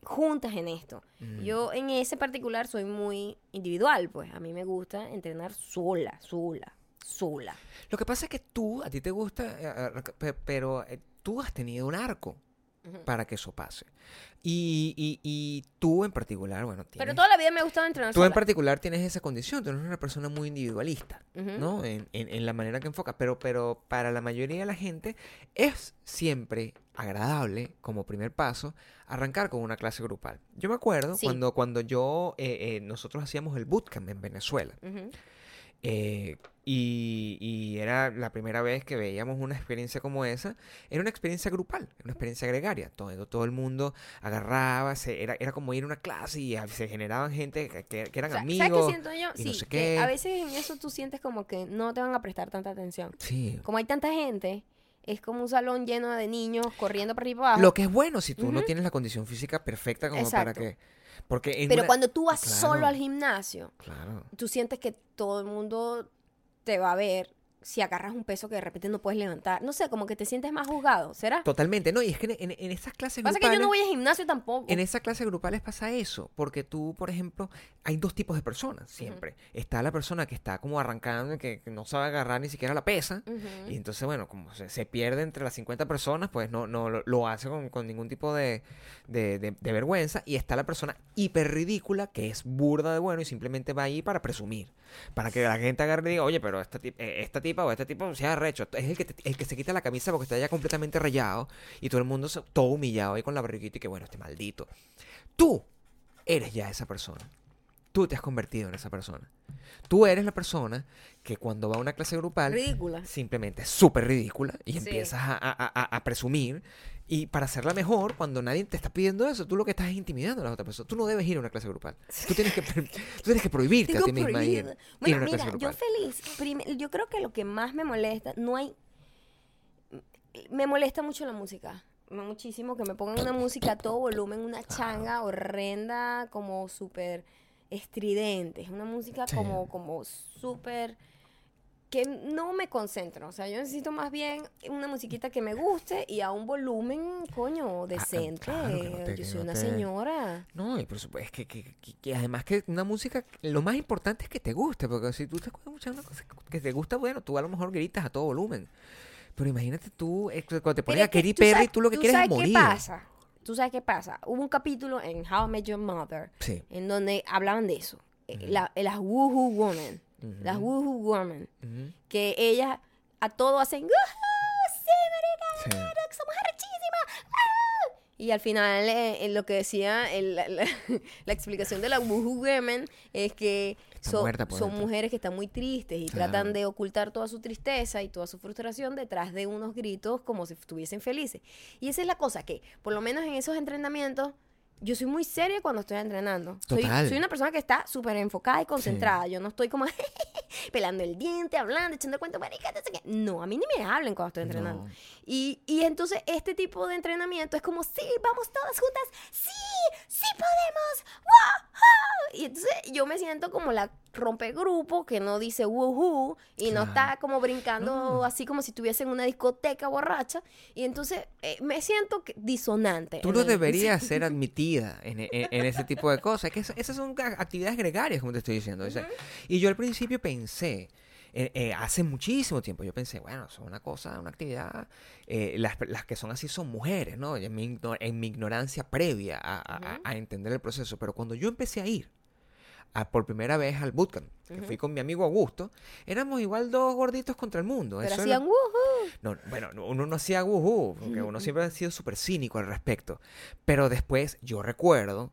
juntas en esto. Mm. Yo en ese particular soy muy individual, pues a mí me gusta entrenar sola, sola, sola. Lo que pasa es que tú, a ti te gusta, eh, pe- pero eh, tú has tenido un arco Para que eso pase. Y, y, y tú en particular, bueno, tienes... Pero toda la vida me ha gustado entrenar Tú sola. en particular tienes esa condición, tú eres una persona muy individualista. ¿no? En, en- en la manera que enfocas, pero, pero para la mayoría de la gente es siempre agradable, como primer paso, arrancar con una clase grupal. Yo me acuerdo Sí. cuando, cuando yo, eh, eh, nosotros hacíamos el bootcamp en Venezuela, Ujú. Eh, y, y era la primera vez que veíamos una experiencia como esa. Era una experiencia grupal, una experiencia gregaria. Todo, todo el mundo agarraba, se, era, era como ir a una clase y a- se generaban gente que, que- eran amigos. ¿Sabes qué siento yo? Sí, no sé que a veces en eso tú sientes como que no te van a prestar tanta atención. Sí. Como hay tanta gente, es como un salón lleno de niños corriendo para arriba y para abajo. Lo que es bueno si tú no tienes la condición física perfecta como para que... Porque Pero una- cuando tú vas Claro. solo al gimnasio, Claro. tú sientes que todo el mundo te va a ver si agarras un peso que de repente no puedes levantar. No sé, como que te sientes más juzgado, ¿será? Totalmente. No, y es que en, en, en estas clases Pasa que grupales... yo no voy al gimnasio tampoco. En esas clases grupales pasa eso, porque tú, por ejemplo, hay dos tipos de personas siempre. Está la persona que está como arrancando, que, que no sabe agarrar ni siquiera la pesa, y entonces, bueno, como se, se pierde entre las 50 personas, pues no, no lo, lo hace con, con ningún tipo de, de, de- de vergüenza. Y está la persona hiper ridícula, que es burda de bueno y simplemente va ahí para presumir. Para que la gente agarre y diga, oye, pero esta, tip- eh, esta tipa o este tipo se ha recho. Es el que, te- el que se quita la camisa porque está ya completamente rayado y todo el mundo se- todo humillado ahí con la barriguita y que, bueno, este maldito. Tú eres ya esa persona. Tú te has convertido en esa persona. Tú eres la persona que cuando va a una clase grupal Ridícula. simplemente es súper ridícula y Sí. empiezas a, a- a- a presumir. Y para hacerla mejor, cuando nadie te está pidiendo eso, tú lo que estás es intimidando a la otra persona. Tú no debes ir a una clase grupal. Tú tienes que, tú tienes que prohibirte a ti misma ir, prohibido. ir a Bueno, clase mira, yo feliz. Yo creo que lo que más me molesta, no hay. Me molesta mucho la música. Muchísimo que me pongan una música a todo volumen, una changa horrenda, como súper estridente. Es una música Sí. como, como súper. Que no me concentro. O sea, yo necesito más bien una musiquita que me guste y a un volumen, coño, decente. Ah, claro, que no te- yo soy no una te- señora. No, y por supuesto, es que, que- que- que además que una música, lo más importante es que te guste, porque si tú te escuchas una cosa que te gusta, bueno, tú a lo mejor gritas a todo volumen. Pero imagínate tú, eh, cuando te pones a Katy tú Perry, sabes- tú lo que quieres sabes es morir. qué pasa? ¿Tú sabes qué pasa? Hubo un capítulo en How I Met Your Mother Sí. en donde hablaban de eso. Eh, la- las woohoo woman. Las woohoo woman. Ujú. Que ellas a todo hacen "Woohoo, sí, marica, Sí. somos arrechísimas. ¡ah!". Y al final, eh, en lo que decía el- la, la- (laughs) la explicación de la Woohoo Women es que son, mujeres que están muy tristes y Claro. tratan de ocultar toda su tristeza y toda su frustración detrás de unos gritos como si estuviesen felices. Y esa es la cosa que, por lo menos en esos entrenamientos, yo soy muy seria cuando estoy entrenando. Soy, Total. soy una persona que está súper enfocada y concentrada. Yo no estoy como (laughs) pelando el diente, hablando, echando el cuento, marica, no a mí ni me hablen cuando estoy entrenando. No. Y, y entonces este tipo de entrenamiento es como, sí, vamos todas juntas, sí, sí podemos, ¡Woohoo! Y entonces yo me siento como la rompegrupo que no dice woohoo y no está como brincando No. así como si estuviese en una discoteca borracha. Y entonces eh, me siento que- disonante. Tú no el- deberías (laughs) ser admitida en, en- en ese tipo de cosas. Que es- esas son actividades gregarias, como te estoy diciendo. O sea, Y yo al principio pensé, eh, eh, hace muchísimo tiempo, yo pensé, bueno, son una cosa, una actividad. eh, las, las que son así son mujeres, ¿no? En mi, en mi ignorancia previa a, a- a- a entender el proceso. Pero cuando yo empecé a ir a- por primera vez al bootcamp, que fui con mi amigo Augusto, éramos igual dos gorditos contra el mundo. Pero Eso hacían woohoo. no, bueno, no- uno no hacía woohoo, porque uno siempre ha sido súper cínico al respecto. Pero después, yo recuerdo,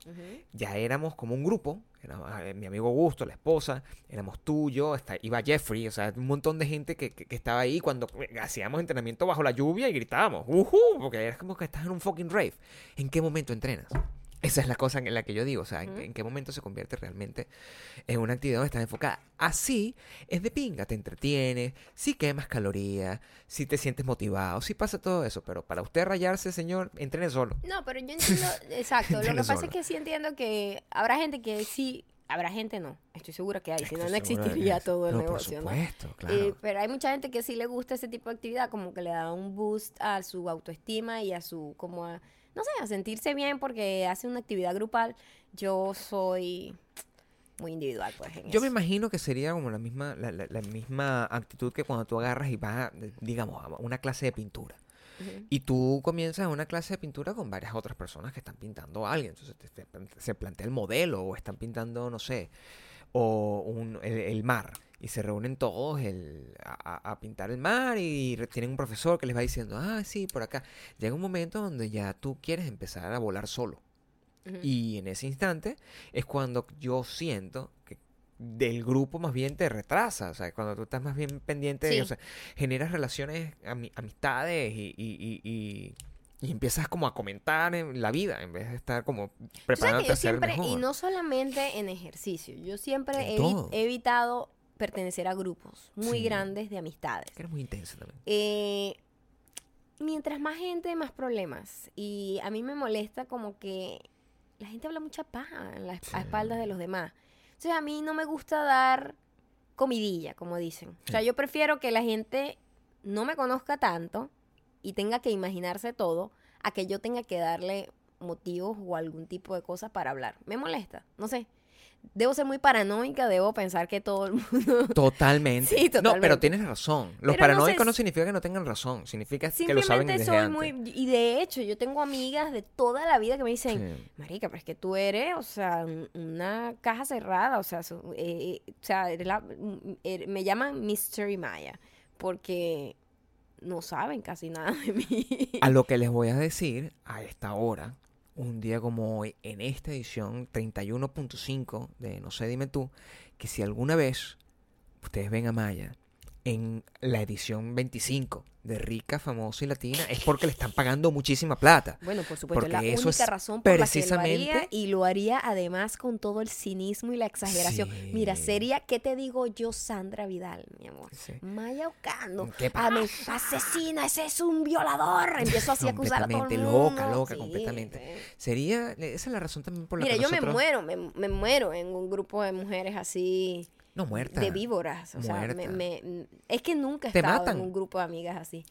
ya éramos como un grupo, era, eh, mi amigo Augusto, la esposa, éramos tú, yo, iba Jeffrey, o sea, un montón de gente que, que- que estaba ahí cuando hacíamos entrenamiento bajo la lluvia y gritábamos, woohoo, porque era como que estás en un fucking rave. ¿En qué momento entrenas? Esa es la cosa en la que yo digo, o sea, ¿en, qué- en qué momento se convierte realmente en una actividad donde estás enfocada? Así es de pinga, te entretiene, si quemas calorías, si te sientes motivado, si pasa todo eso, pero para usted rayarse, señor, entrene solo. No, pero yo (laughs) entiendo, exacto. Lo que pasa solo. es que sí entiendo que habrá gente que sí, habrá gente no. Estoy segura que hay, si no, no existiría todo el No, negocio, por ¿no? supuesto, claro. Eh, pero hay mucha gente que sí le gusta ese tipo de actividad, como que le da un boost a su autoestima y a su, como a, no sé, a sentirse bien porque hace una actividad grupal. Yo soy muy individual, pues. en Yo me imagino que sería como la misma, la, la- la misma actitud que cuando tú agarras y vas, a, digamos, a una clase de pintura. Y tú comienzas una clase de pintura con varias otras personas que están pintando a alguien. Entonces te- te- se plantea el modelo o están pintando, no sé, o un- el, el mar. Y se reúnen todos el- a, pintar el mar y tienen un profesor que les va diciendo, ah, sí, por acá. Llega un momento donde ya tú quieres empezar a volar solo. Y en ese instante es cuando yo siento que del grupo más bien te retrasa, o sea, cuando tú estás más bien pendiente, de, o sea, generas relaciones, ami- amistades y, y, y, y- y empiezas como a comentar en la vida en vez de estar como preparándote a siempre, mejor. y no solamente en ejercicio, yo siempre he evitado pertenecer a grupos muy Sí. grandes de amistades. Que eres muy intensa también. Eh, mientras más gente, más problemas. Y a mí me molesta como que la gente habla mucha paja en Sí. a espaldas de los demás. Entonces a mí no me gusta dar comidilla, como dicen. O sea, yo prefiero que la gente no me conozca tanto y tenga que imaginarse todo a que yo tenga que darle motivos o algún tipo de cosa para hablar. Me molesta, no sé. Debo ser muy paranoica, debo pensar que todo el (laughs) mundo... Totalmente. Sí, No, pero totalmente. tienes razón. Los Pero no paranoicos sé no si- significa que no tengan razón, significa que lo saben desde soy antes. muy... Y de hecho, yo tengo amigas de toda la vida que me dicen, Sí. marica, pero es que tú eres, o sea, un- una caja cerrada, o sea, so- eh, eh, o sea, eres la- mm, er- me llaman Mystery Maya, porque no saben casi nada de mí. A lo (laughs) que les voy a decir a esta hora, un día como hoy, en esta edición 31.5 de No sé, dime tú, que si alguna vez ustedes ven a Maya en la edición 25 de Rica, Famosa y Latina, es porque le están pagando muchísima plata. Bueno, por supuesto, es la Porque eso única es razón por la que lo precisamente- haría y lo haría además con todo el cinismo y la exageración. Mira, Sí. sería, ¿qué te digo yo, Sandra Vidal, mi amor? Sí. Maya Ocando. ¿Qué Ah, me- asesina, ese es un violador. Empiezo así a acusar a todo el mundo. loca, loca, Sí, completamente. Sería, esa es la razón también por la Mira, que yo me nosotros... muero, me, me muero en un grupo de mujeres así No, muerta. de víboras. O sea, me- me- es que nunca he Te estado matan. en un grupo de amigas así.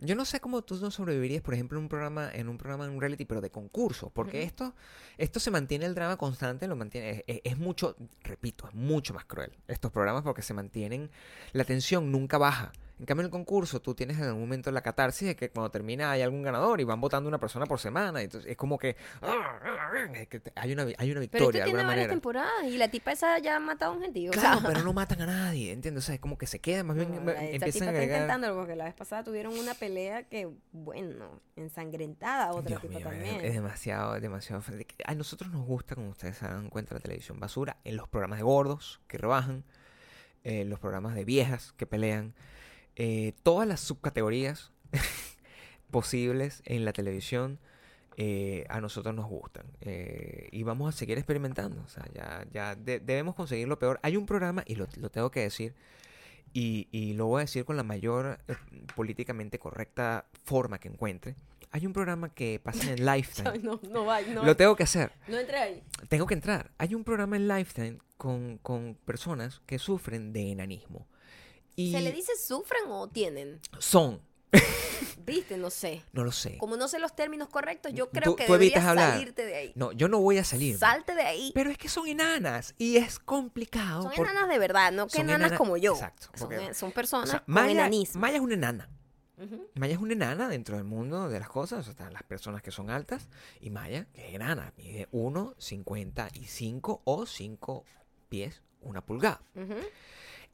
Yo no sé cómo tú no sobrevivirías, por ejemplo, en un programa, en un programa, en un reality, pero de concurso, porque esto, esto se mantiene el drama constante, lo mantiene, es, es mucho, repito, es mucho más cruel estos programas porque se mantienen, la tensión nunca baja En cambio, en el concurso, tú tienes en algún momento la catarsis de que cuando termina hay algún ganador y van votando una persona por semana. Entonces, es como que, es que te- hay, una, hay una Pero victoria esto de tiene varias temporadas y la tipa esa ya ha matado a un gentío. Claro, pero no matan a nadie, ¿entiendes? O sea, es como que se queda, más bien No, me- la- esta empiezan tipa a está agregar... intentándolo porque la vez pasada tuvieron una pelea que, bueno, ensangrentada otra Dios tipa mío, es- también. es, demasiado, es demasiado... A nosotros nos gusta, como ustedes se dan cuenta, la televisión basura, en los programas de gordos que rebajan, en los programas de viejas que pelean, eh, todas las subcategorías (laughs) posibles en la televisión eh, a nosotros nos gustan eh, y vamos a seguir experimentando. O sea, ya, ya de- debemos conseguir lo peor. Hay un programa, y lo, lo tengo que decir, y, y lo voy a decir con la mayor eh, políticamente correcta forma que encuentre. Hay un programa que pasa en (laughs) Lifetime. no, no va, no. Lo tengo que hacer. No entré ahí. Tengo que entrar. Hay un programa en Lifetime con, con personas que sufren de enanismo. Y ¿Se le dice sufren o tienen? son, (laughs) Viste, no sé. no lo sé. Como no sé los términos correctos, yo creo Tú- que tú deberías salirte de ahí. No, yo no voy a salir. Salte de ahí. Pero es que son enanas y es complicado. Son por- enanas de verdad, no que enanas enana- como yo. Exacto, Son, porque- son o personas sea, con Maya, enanismo. Maya es una enana. Maya es una enana dentro del mundo de las cosas. O sea, están las personas que son altas. Y Maya, que es enana, mide 1,55 o 5 pies, una pulgada.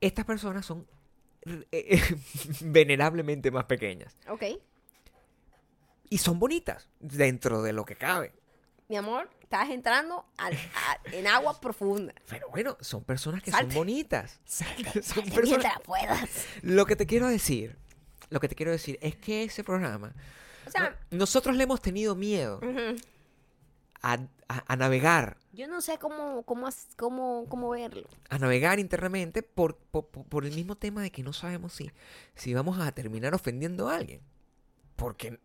Estas personas son (laughs) venerablemente más pequeñas. Ok. Y son bonitas dentro de lo que cabe. Mi amor, estás entrando al- a- en agua profunda. Pero bueno, son personas que Salte. son bonitas. Salte, (laughs) Son salte personas- mientras puedas. Lo que te quiero decir, lo que te quiero decir es que ese programa, O sea, nosotros le hemos tenido miedo ujú. a, a- a navegar, yo no sé cómo, cómo, cómo, cómo verlo. a navegar internamente por- por el mismo tema de que no sabemos si, si vamos a terminar ofendiendo a alguien. Porque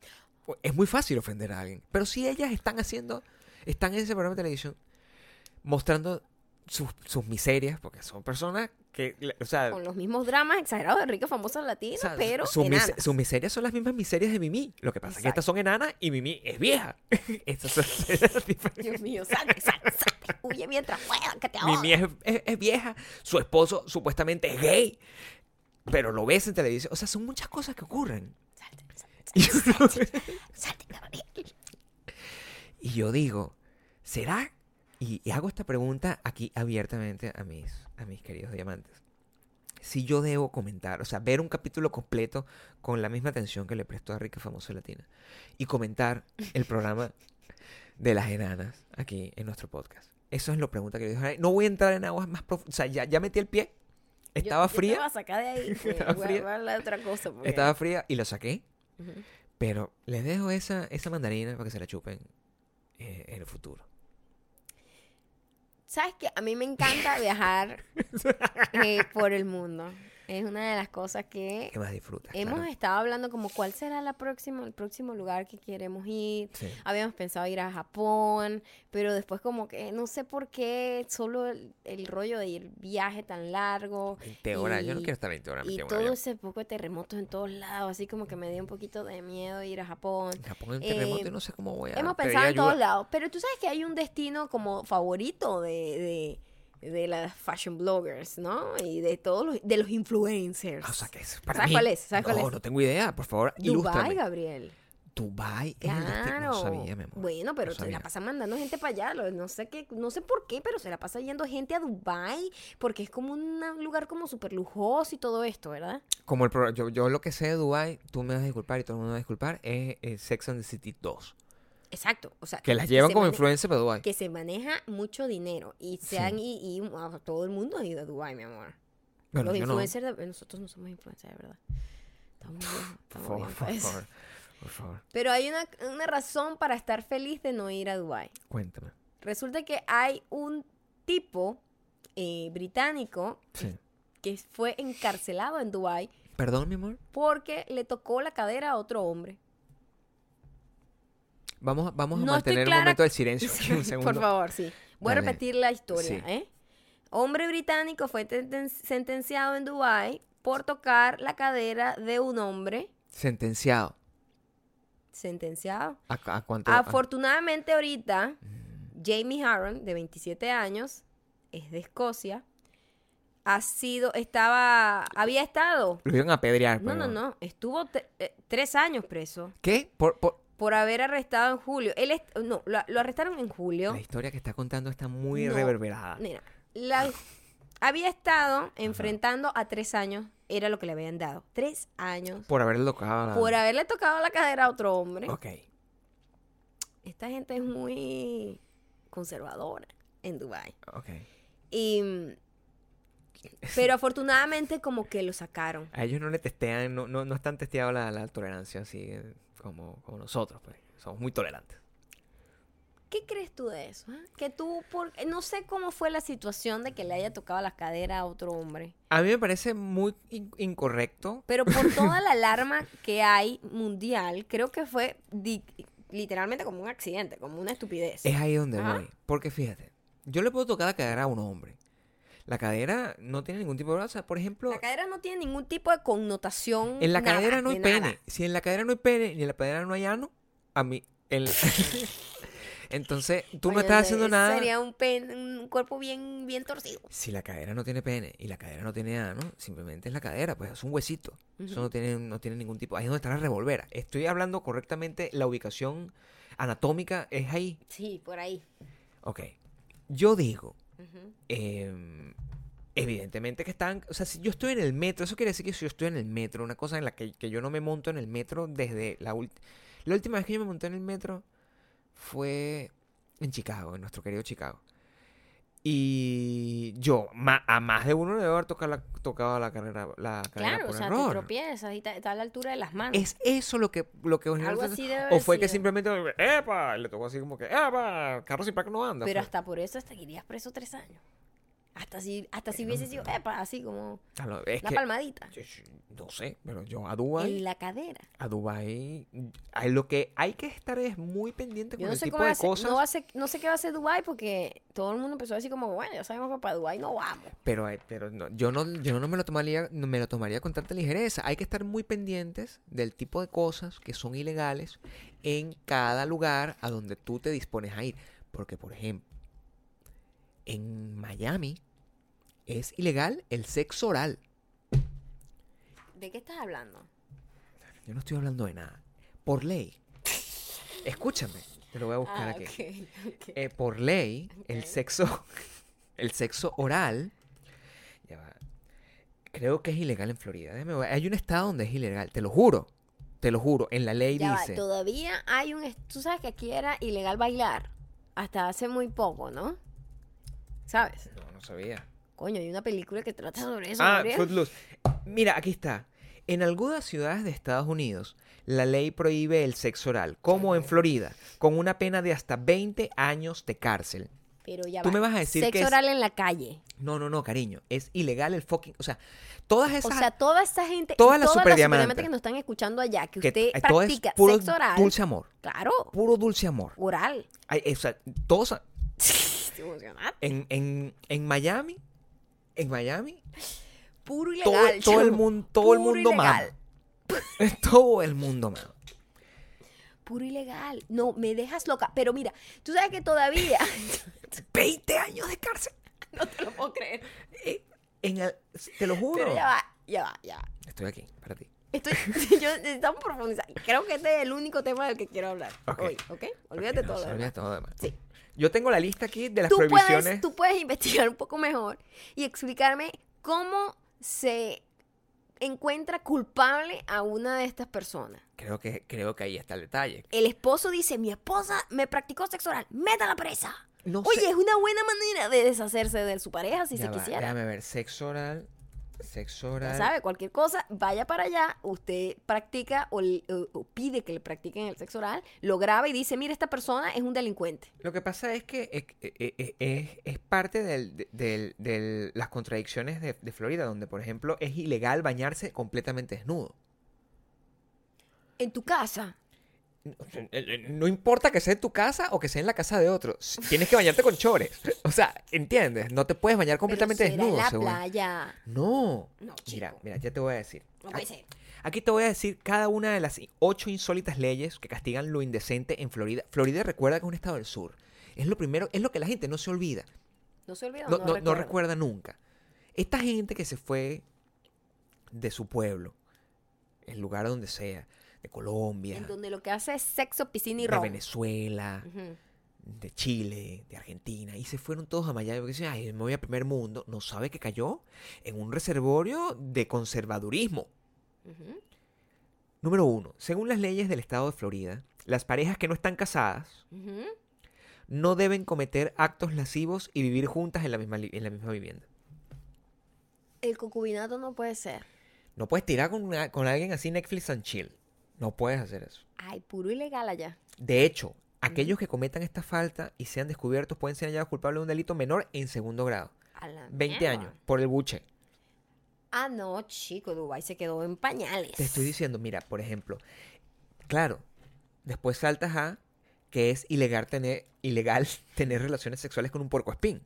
es muy fácil ofender a alguien. Pero si ellas están haciendo, están en ese programa de televisión mostrando sus, sus miserias, porque son personas que, o sea, Con los mismos dramas exagerados de ricas famosas latinas, O sea, pero sus, mis- sus miserias son las mismas miserias de Mimi. Lo que pasa es que estas son enanas y Mimi es vieja. (laughs) Estas son. Dios mío, salte, salte, salte. Huye mientras puedas, que te. Mimi es, es- es vieja. Su esposo supuestamente es gay. Pero lo ves en televisión. O sea, son muchas cosas que ocurren. Salte, salte, salte, salte, y yo digo, ¿será? Y, y hago esta pregunta aquí abiertamente a mis, a mis queridos diamantes. Si yo debo comentar, o sea, ver un capítulo completo con la misma atención que le prestó a Rica Famosa Latina y comentar el programa de las enanas aquí en nuestro podcast. Eso es lo pregunta que yo dije. No voy a entrar en aguas más profundas. O sea, ya, ya metí el pie. Estaba Yo- Yo te fría. a sacar de ahí. (laughs) pues, Estaba fría. otra cosa. porque- Estaba fría y lo saqué. Pero les dejo esa, esa mandarina para que se la chupen eh, en el futuro. ¿Sabes qué? A mí me encanta viajar (laughs) eh, por el mundo. Es una de las cosas que ¿Qué más disfrutas? hemos Claro. estado hablando como cuál será la próxima, el próximo lugar que queremos ir. Sí. Habíamos pensado ir a Japón, pero después como que no sé por qué, solo el, el rollo de ir viaje tan largo 20 horas. Yo no Y- quiero estar 20 horas y en todo ese poco de terremotos en todos lados, así como que me dio un poquito de miedo ir a Japón. En Japón un terremoto Eh, y no sé cómo voy a Hemos pensado en todos lados, pero tú sabes que hay un destino como favorito de, de, de las fashion bloggers, ¿no? Y de todos los, de los influencers. Ah, o sea, que es para ¿Sabes mí. cuál es? ¿Sabes no, cuál es? no tengo idea. Por favor, Dubai, ilústrame. Gabriel. Dubai es. Claro. No sabía, mi amor. Bueno, pero No se la pasa mandando gente para allá. lo- No sé qué, no sé por qué, pero se la pasa yendo gente a Dubai porque es como un lugar como súper lujoso y todo esto, ¿verdad? Como el pro- yo, yo lo que sé de Dubai, tú me vas a disculpar y todo el mundo me va a disculpar, es, eh, Sex and the City 2. Exacto. O sea, Que las llevan como influencer para Dubai. que se maneja mucho dinero y se Sí. han y, y, wow, todo el mundo ha ido a Dubai, mi amor. Bueno, Los no. influencers, de- nosotros no somos influencers, de verdad. Estamos bien, Por favor, bien por favor. Por favor, Pero hay una, una razón para estar feliz de no ir a Dubai. cuéntame. Resulta que hay un tipo eh, británico Sí. que fue encarcelado en Dubai Perdón, mi amor. porque le tocó la cadera a otro hombre. Vamos, a- vamos a No mantener un momento de (laughs) silencio aquí un segundo. Por favor, sí. Voy a repetir la historia, Sí. ¿eh? Hombre británico fue sentenciado en Dubai por tocar la cadera de un hombre Sentenciado. sentenciado. ¿A, a cuánto? a- Afortunadamente ahorita, Mm. Jamie Harron, de 27 años, es de Escocia, ha sido, estaba, había estado. Lo iban a apedrear. No, pero- no, no. Estuvo eh, tres años preso ¿Qué? Por, por- por haber arrestado en julio. Él no, lo, lo arrestaron en julio. La historia que está contando está muy No. reverberada. Mira, la- había estado enfrentando a tres años. Era lo que le habían dado. Tres años. Por haberle tocado la... Por haberle tocado la cadera a otro hombre. Ok. Esta gente es muy conservadora en Dubai. Ok. Y mm, pero afortunadamente como que lo sacaron. A ellos no le testean, no, no, no están testeados la, la tolerancia así eh, como, como nosotros, pues. Somos muy tolerantes. ¿Qué crees tú de eso? ah? Que tú, por... no sé cómo fue la situación de que le haya tocado la cadera a otro hombre, A mí me parece muy in- incorrecto. pero por (laughs) toda la alarma que hay mundial, creo que fue literalmente como un accidente, como una estupidez. Es ahí donde Ajá. voy. Porque fíjate, yo le puedo tocar la cadera a un hombre. La cadera no tiene ningún tipo de... Sea, por ejemplo, La cadera no tiene ningún tipo de connotación. en la nada, cadera no hay nada. pene. Si en la cadera no hay pene ni en la cadera no hay ano, a mí... el- (laughs) Entonces, tú no estás haciendo nada... Sería un, pen- un cuerpo bien, bien torcido. Si la cadera no tiene pene y la cadera no tiene ano, simplemente es la cadera, pues es un huesito. Eso no tiene, no tiene ningún tipo. Ahí es donde está la revolvera. Estoy hablando correctamente, la ubicación anatómica es ahí. Sí, por ahí. Ok. Yo digo, Em, evidentemente que están. O sea, si yo estoy en el metro, eso quiere decir que si yo estoy en el metro, una cosa en la que, que yo no me monto en el metro desde la. La última vez que yo me monté en el metro fue en Chicago, en nuestro querido Chicago. Y yo, ma- a más de uno le debo haber tocado la, tocado la carrera, la cadera Claro, o sea, te error. tropiezas y está a la altura de las manos. Es eso lo que, lo que Algo así debe O fue que simplemente, ¡epa! Le tocó así como que, ¡epa! Carro sin placa no anda. Pero fue. hasta por eso hasta irías preso tres años. Hasta si, hasta si hubiese sido, epa, así como Ah, es una que- palmadita. yo- yo no sé, pero yo a Dubai En la cadera. a Dubai hay lo que hay que estar es muy pendiente Yo con no el sé tipo cómo va de cosas no, ser- no sé qué va a hacer Dubai porque todo el mundo empezó a decir como, bueno, ya sabemos que para Dubai no vamos. pero hay- pero no, yo no yo no me lo tomaría no me lo tomaría con tanta ligereza hay que estar muy pendientes del tipo de cosas que son ilegales en cada lugar a donde tú te dispones a ir porque por ejemplo en Miami es ilegal el sexo oral ¿De qué estás hablando? yo no estoy hablando de nada por ley escúchame te lo voy a buscar Ah, aquí eh, por ley, el sexo, (laughs) el sexo oral, ya va, creo que es ilegal en Florida. Déjame Hay un estado donde es ilegal, te lo juro, te lo juro. En la ley Ya va, dice, todavía hay un... Tú sabes que aquí era ilegal bailar. Hasta hace muy poco, ¿no? ¿Sabes? no, no sabía. Coño, hay una película que trata sobre eso. Ah, Gabriel. Footloose. Mira, aquí está. En algunas ciudades de Estados Unidos, la ley prohíbe el sexo oral, como en Florida, con una pena de hasta 20 años de cárcel. Pero ya Tú va. me vas a decir Sexo que es- oral en la calle. No, no, no, cariño. Es ilegal el fucking. O sea, todas esas. O sea, toda esta gente, todas las superdiamantes. que nos están escuchando allá, que que usted eh, todo es practica puro sexo oral, dulce amor. claro, Puro dulce amor. oral. Ay, o sea, todos (laughs) en, en, en Miami, en Miami, Puro ilegal. todo el mundo, todo el mundo ilegal. mama. (laughs) todo el mundo mama. Puro ilegal. No, me dejas loca. Pero mira, tú sabes que todavía. (laughs) 20 años de cárcel. (laughs) no te lo puedo creer. Eh, en el- te lo juro. Pero ya va, ya va, ya va. Estoy aquí, para ti. Estoy, yo necesitamos profundizar. Creo que este es el único tema del que quiero hablar Ok. hoy, ¿ok? Olvídate Ok, no, todo. demás. todo demás. Sí. Yo tengo la lista aquí de las Tú prohibiciones. puedes, tú puedes investigar un poco mejor y explicarme cómo se encuentra culpable a una de estas personas. Creo que, creo que ahí está el detalle. El esposo dice, mi esposa me practicó sexo oral, métala presa. No Oye, sé- es una buena manera de deshacerse de su pareja si Ya se va, quisiera. Déjame ver, sexo oral. Sexo Ya oral. sabe, cualquier cosa, vaya para allá, usted practica o, le- o- o pide que le practiquen el sexo oral, lo graba y dice, mira, esta persona es un delincuente. Lo que pasa es que es, es- es- es- es parte de del- del- las contradicciones de, de Florida, donde, por ejemplo, es ilegal bañarse completamente desnudo. En tu casa. No importa que sea en tu casa o que sea en la casa de otro. Tienes que bañarte con chores. O sea, ¿entiendes? No te puedes bañar completamente pero será desnudo. en la según- playa. No. No, Mira, mira, ya te voy a decir. No puede ser. Aquí te voy a decir cada una de las ocho insólitas leyes que castigan lo indecente en Florida. Florida recuerda que es un estado del sur. Es lo primero, es lo que la gente no se olvida. No se olvida. No, no- no recuerda nunca. Esta gente que se fue de su pueblo, el lugar donde sea, de Colombia, En donde lo que hace es sexo, piscina y de ron. Venezuela, de Chile, de Argentina, y se fueron todos a Miami porque dicen, ay, me voy a primer mundo, no sabe que cayó en un reservorio de conservadurismo. Número uno, según las leyes del estado de Florida, las parejas que no están casadas no deben cometer actos lascivos y vivir juntas en la misma, en la misma vivienda. El concubinato no puede ser. No puedes tirar con, una- con alguien así Netflix and chill. No puedes hacer eso. Ay, puro ilegal allá. De hecho, aquellos que cometan esta falta y sean descubiertos pueden ser hallados culpables de un delito menor en segundo grado. A la 20 mierda. años por el buche. Ah, no, chico, Dubái se quedó en pañales. Te estoy diciendo, mira, por ejemplo, claro, después saltas a que es ilegal tener, ilegal (laughs) tener relaciones sexuales con un puercoespín.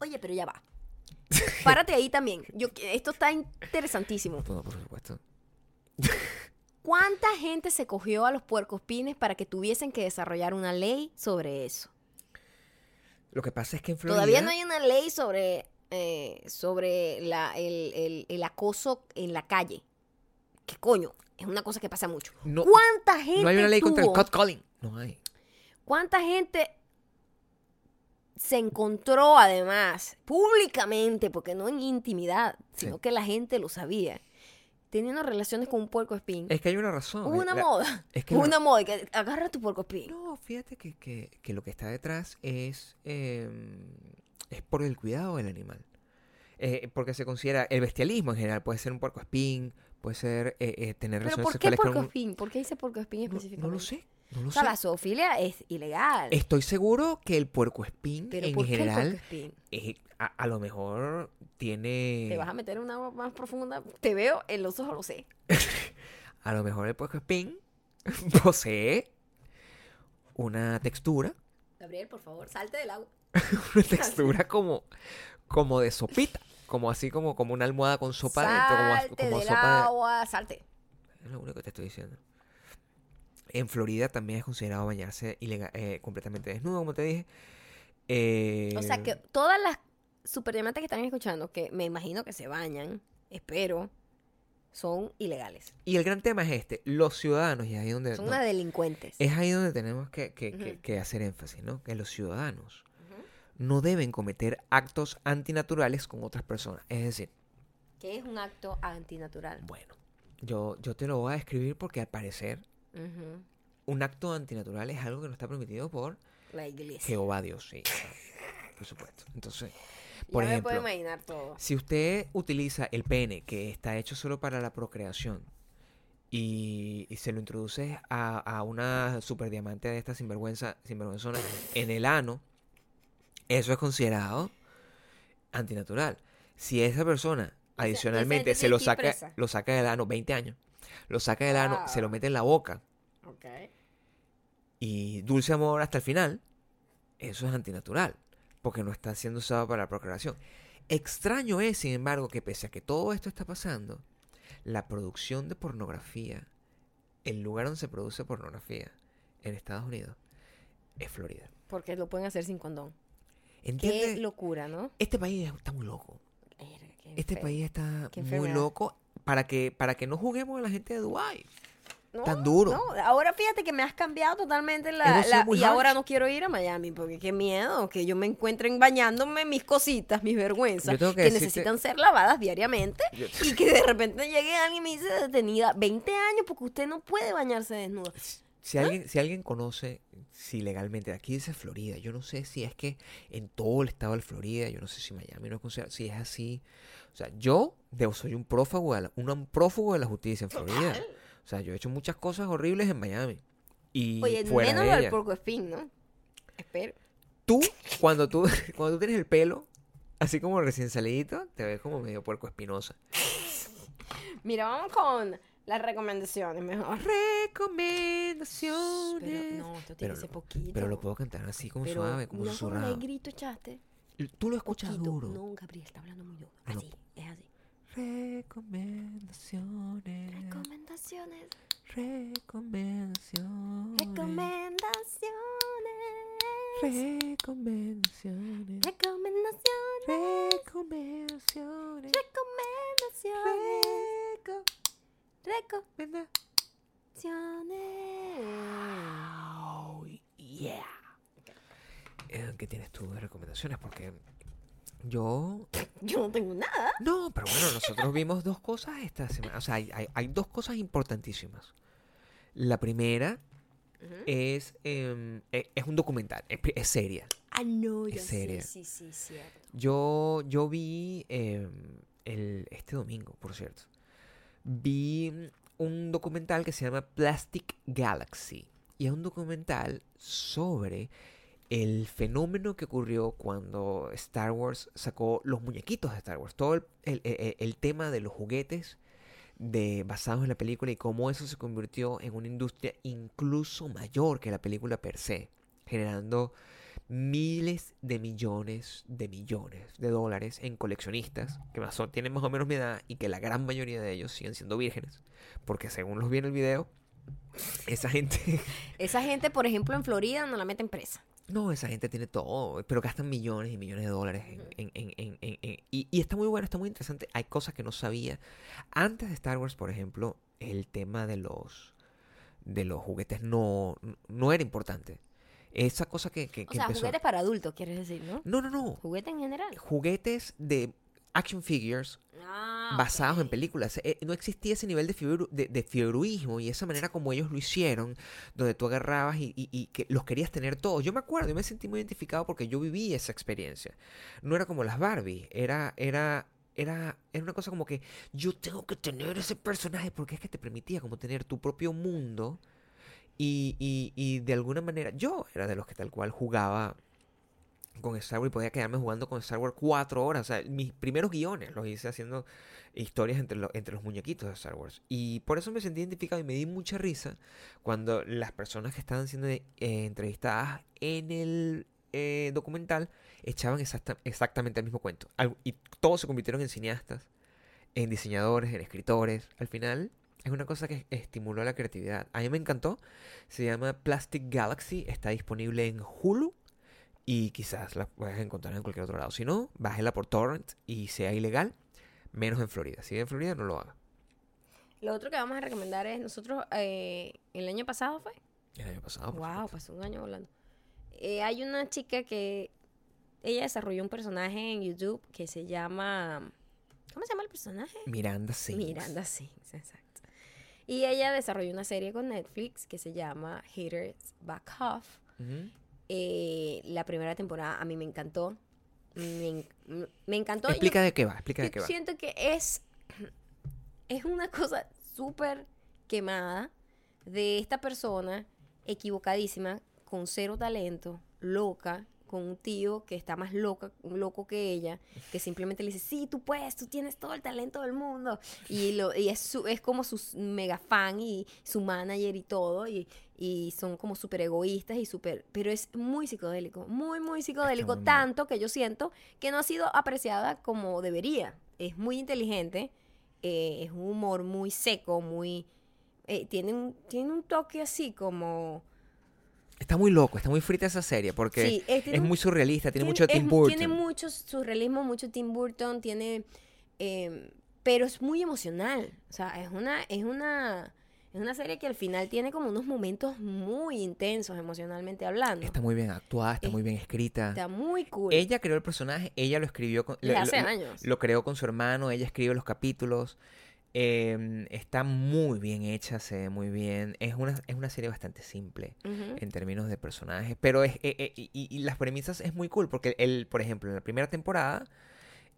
Oye, pero ya va. (laughs) Párate ahí también. Yo, esto está interesantísimo. No, por supuesto. ¿Cuánta gente se cogió a los puercospines para que tuviesen que desarrollar una ley sobre eso? Lo que pasa es que en Florida... Todavía no hay una ley sobre, eh, sobre la, el, el- el acoso en la calle. ¿Qué coño? Es una cosa que pasa mucho. No- ¿Cuánta gente No hay una ley contra el catcalling. No hay. ¿Cuánta gente se encontró además públicamente, porque no en intimidad, sino Sí. que la gente lo sabía, teniendo relaciones con un puerco espín? Es que hay una razón. Hubo una La- moda. es que Hubo una moda que agarra tu puerco espín. No, fíjate que, que- que lo que está detrás es, eh, es por el cuidado del animal. Eh, porque se considera el bestialismo en general. Puede ser un puerco espín, puede ser eh, eh, tener ¿Pero relaciones por qué sexuales con puerco un... espín? ¿Por qué dice puerco espín No, específicamente? no lo sé, no lo O sea, sé. la zoofilia es ilegal. Estoy seguro que el puerco espín pero en ¿por qué el general eh, a, a lo mejor tiene... Te vas a meter en una agua más profunda. Te veo en los ojos, lo sé. (laughs) A lo mejor el puerco espín (laughs) posee una textura, Gabriel, por favor, salte del agua. (laughs) una textura como, como de sopita, como así como, como una almohada con sopa dentro, como, salte como del sopa agua, salte. Es lo único que te estoy diciendo. En Florida también es considerado bañarse ilega- eh, completamente desnudo, como te dije. Eh, O sea que todas las superdiamantes que están escuchando, que me imagino que se bañan, espero, son ilegales. Y el gran tema es este, los ciudadanos, y ahí donde... Son no, unas delincuentes. es ahí donde tenemos que, hacer énfasis, ¿no? Que los ciudadanos no deben cometer actos antinaturales con otras personas. Es decir, Que es un acto antinatural. bueno, yo, yo te lo voy a describir porque al parecer Un acto antinatural es algo que no está permitido por La iglesia. Jehová Dios, sí. Por supuesto. Entonces, Ya por me ejemplo, puedo imaginar todo. Si usted utiliza el pene que está hecho solo para la procreación y, y se lo introduce a, a una superdiamante de esta sinvergüenza, sinvergüenzona en el ano, eso es considerado antinatural. Si esa persona esa adicionalmente se lo saca, presa. lo saca del ano, 20 años, lo saca del ano, se lo mete en la boca Ok. y dulce amor hasta el final, eso es antinatural, porque no está siendo usado para la procreación. Extraño es, sin embargo, que pese a que todo esto está pasando, la producción de pornografía, el lugar donde se produce pornografía en Estados Unidos, es Florida. Porque lo pueden hacer sin condón. Qué locura, ¿no? Este país está muy loco. Este país está muy loco para que, para que no juguemos a la gente de Dubái. No, tan duro. No, ahora fíjate que me has cambiado totalmente la, la- y ahora no quiero ir a Miami porque qué miedo que yo me encuentren bañándome mis cositas, mis vergüenzas que, que necesitan ser lavadas diariamente Yo- y que de repente llegue alguien y me dice detenida 20 años porque usted no puede bañarse desnuda. Si alguien, si alguien conoce, si legalmente, aquí dice Florida, yo no sé si es que en todo el estado de Florida, yo no sé si Miami no es considerado, si es así. O sea, yo debo, soy un prófugo, de la, un prófugo de la justicia en Florida. O sea, yo he hecho muchas cosas horribles en Miami. Y Oye, fuera menos de ella. porco espín, ¿no? Espero. Tú, (laughs) cuando tú, cuando tú tienes el pelo, así como recién salidito, te ves como medio puerco espinosa. Mira, vamos con las recomendaciones mejor. Recomendaciones. Pero no, esto tiene lo- poquito. Pero lo puedo cantar así como Pero suave, como no susurrado. grito echaste. Tú lo escuchas Poquito. duro. No, Gabriel está hablando muy duro. No. Así, es así. Recomendaciones. Recomendaciones. Recomendaciones. Recomendaciones. Recomendaciones. Recomendaciones. Recomendaciones. Recomendaciones. Recomendaciones. yeah. ¿Qué tienes tú de recomendaciones? Porque yo... (laughs) Yo no tengo nada. No, pero bueno, nosotros vimos dos cosas esta semana. O sea, hay, hay- hay dos cosas importantísimas. La primera es, em, e- es un documental, es, seria. Ah, no, Es seria. Sí, sí, cierto. Yo, yo vi em, el, este domingo, por cierto, vi un documental que se llama Plastic Galaxy. Y es un documental sobre el fenómeno que ocurrió cuando Star Wars sacó los muñequitos de Star Wars. Todo el, el- el- tema de los juguetes de, basados en la película y cómo eso se convirtió en una industria incluso mayor que la película per se, generando miles de millones de millones de dólares en coleccionistas que más o- tienen más o menos mi edad y que la gran mayoría de ellos siguen siendo vírgenes. Porque según los vi en el video, esa gente... (laughs) Esa gente, por ejemplo, en Florida no la meten presa. No, esa gente tiene todo, pero gastan millones y millones de dólares en, en- en- en- en- en- y, y está muy bueno, está muy interesante. Hay cosas que no sabía. Antes de Star Wars, por ejemplo, el tema de los de los juguetes no, no era importante. Esa cosa que, que, O que sea, empezó. juguetes para adultos, quieres decir, ¿no? No, no, no. Juguete en general. Juguetes de action figures Ah, basados en películas. Eh, no existía ese nivel de, fiebre- de, y esa manera como ellos lo hicieron, donde tú agarrabas y, y- y que los querías tener todos. Yo me acuerdo, yo me sentí muy identificado porque yo viví esa experiencia. No era como las Barbie, era, era, era, era una cosa como que yo tengo que tener ese personaje porque es que te permitía como tener tu propio mundo y, y, y de alguna manera yo era de los que tal cual jugaba con Star Wars y podía quedarme jugando con Star Wars cuatro horas. O sea, mis primeros guiones los hice haciendo historias entre, lo- entre los muñequitos de Star Wars. Y por eso me sentí identificado y me di mucha risa cuando las personas que estaban siendo eh, entrevistadas en el eh, documental echaban exacta- exactamente el mismo cuento. Y todos se convirtieron en cineastas, en diseñadores, en escritores. Al final es una cosa que estimuló la creatividad. A mí me encantó. Se llama Plastic Galaxy. Está disponible en Hulu. Y quizás la puedes encontrar en cualquier otro lado. Si no, bájela por torrent y sea ilegal. Menos en Florida. Si vive en Florida, no lo haga. Lo otro que vamos a recomendar es, nosotros, eh, el año pasado fue. El año pasado. wow, pasó un año volando. Eh, hay una chica que, ella desarrolló un personaje en YouTube que se llama, ¿cómo se llama el personaje? Miranda Sings. Miranda Sings, exacto. Y ella desarrolló una serie con Netflix que se llama Haters Back Off. Ujú. Eh, la primera temporada a mí me encantó. Me, en- me encantó. Yo- Explica de qué va. Explica de qué va. siento que es, es una cosa súper quemada de esta persona equivocadísima, con cero talento, loca, con un tío que está más loca, loco que ella, que simplemente le dice, sí, tú puedes, tú tienes todo el talento del mundo. Y, lo, y es, su- es como su mega fan y su manager y todo, y, y son como súper egoístas y súper... Pero es muy psicodélico, muy, muy psicodélico, tanto que yo siento que no ha sido apreciada como debería. Es muy inteligente, eh, es un humor muy seco, muy... eh, tiene, un, tiene un toque así como... Está muy loco, está muy frita esa serie porque Sí, es un- muy surrealista, tiene, Tiene- mucho es Tim Burton. Tiene mucho surrealismo, mucho Tim Burton, tiene... eh, pero es muy emocional. O sea, es una, es una, es una serie que al final tiene como unos momentos muy intensos emocionalmente hablando. Está muy bien actuada, está Es- muy bien escrita. Está muy cool. Ella creó el personaje, ella lo escribió con, lo- hace lo- años. Lo creó con su hermano, ella escribe los capítulos. Eh, está muy bien hecha, se ve muy bien. Es una, es una serie bastante simple en términos de personajes, pero es, eh, eh, y, y las premisas es muy cool porque el, por ejemplo, en la primera temporada,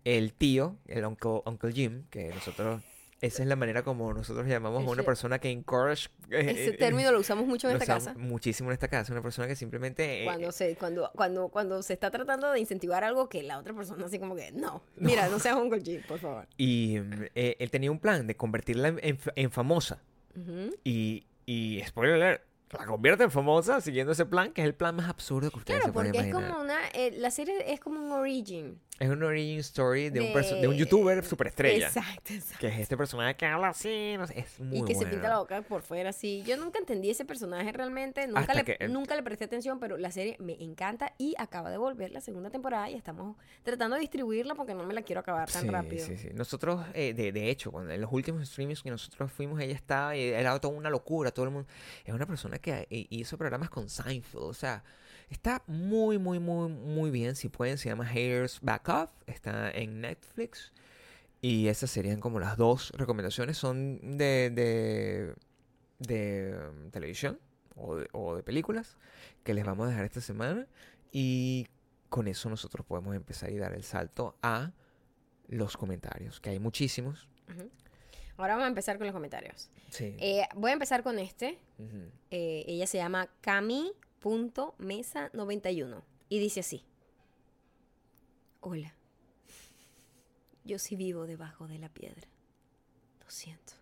el tío, el Uncle, Uncle Jim, que nosotros, esa es la manera como nosotros llamamos a una persona que encourage. eh, Ese eh, término lo usamos mucho en lo esta casa. Muchísimo en esta casa, una persona que simplemente... eh, Cuando se, cuando, cuando, cuando se está tratando de incentivar algo que la otra persona así como que, no, mira, no seas Uncle Jim, por favor. Y mm, eh, él tenía un plan de convertirla en, en en famosa. Ujú. Y, y spoiler alert, la convierte en famosa siguiendo ese plan, que es el plan más absurdo que ustedes Claro, se pueden porque es imaginar. como una, eh, la serie es como un origin Es una origin story de, un, perso- De- de un youtuber superestrella. Exacto, exacto. Que es este personaje que habla así, no sé, es muy y que se bueno. pinta la boca por fuera así. Yo nunca entendí ese personaje realmente, nunca, Hasta le, que- nunca le presté atención, pero la serie me encanta y acaba de volver la segunda temporada y estamos tratando de distribuirla porque no me la quiero acabar tan sí, rápido. Sí, sí. Nosotros, eh, de, de hecho, cuando en los últimos streamings que nosotros fuimos, ella estaba, y era toda una locura, todo el mundo. Es una persona que eh, hizo programas con Seinfeld, o sea, está muy, muy, muy, muy bien. Si pueden, se llama Hairs Back Off, está en Netflix. Y esas serían como las dos recomendaciones, son de, de, de um, televisión o de, o de películas que les vamos a dejar esta semana. Y con eso nosotros podemos empezar y dar el salto a los comentarios, que hay muchísimos. Ahora vamos a empezar con los comentarios. Sí. Eh, voy a empezar con este. Eh, ella se llama Cami.mesa91 y dice así. Hola. Yo sí vivo debajo de la piedra. Lo siento.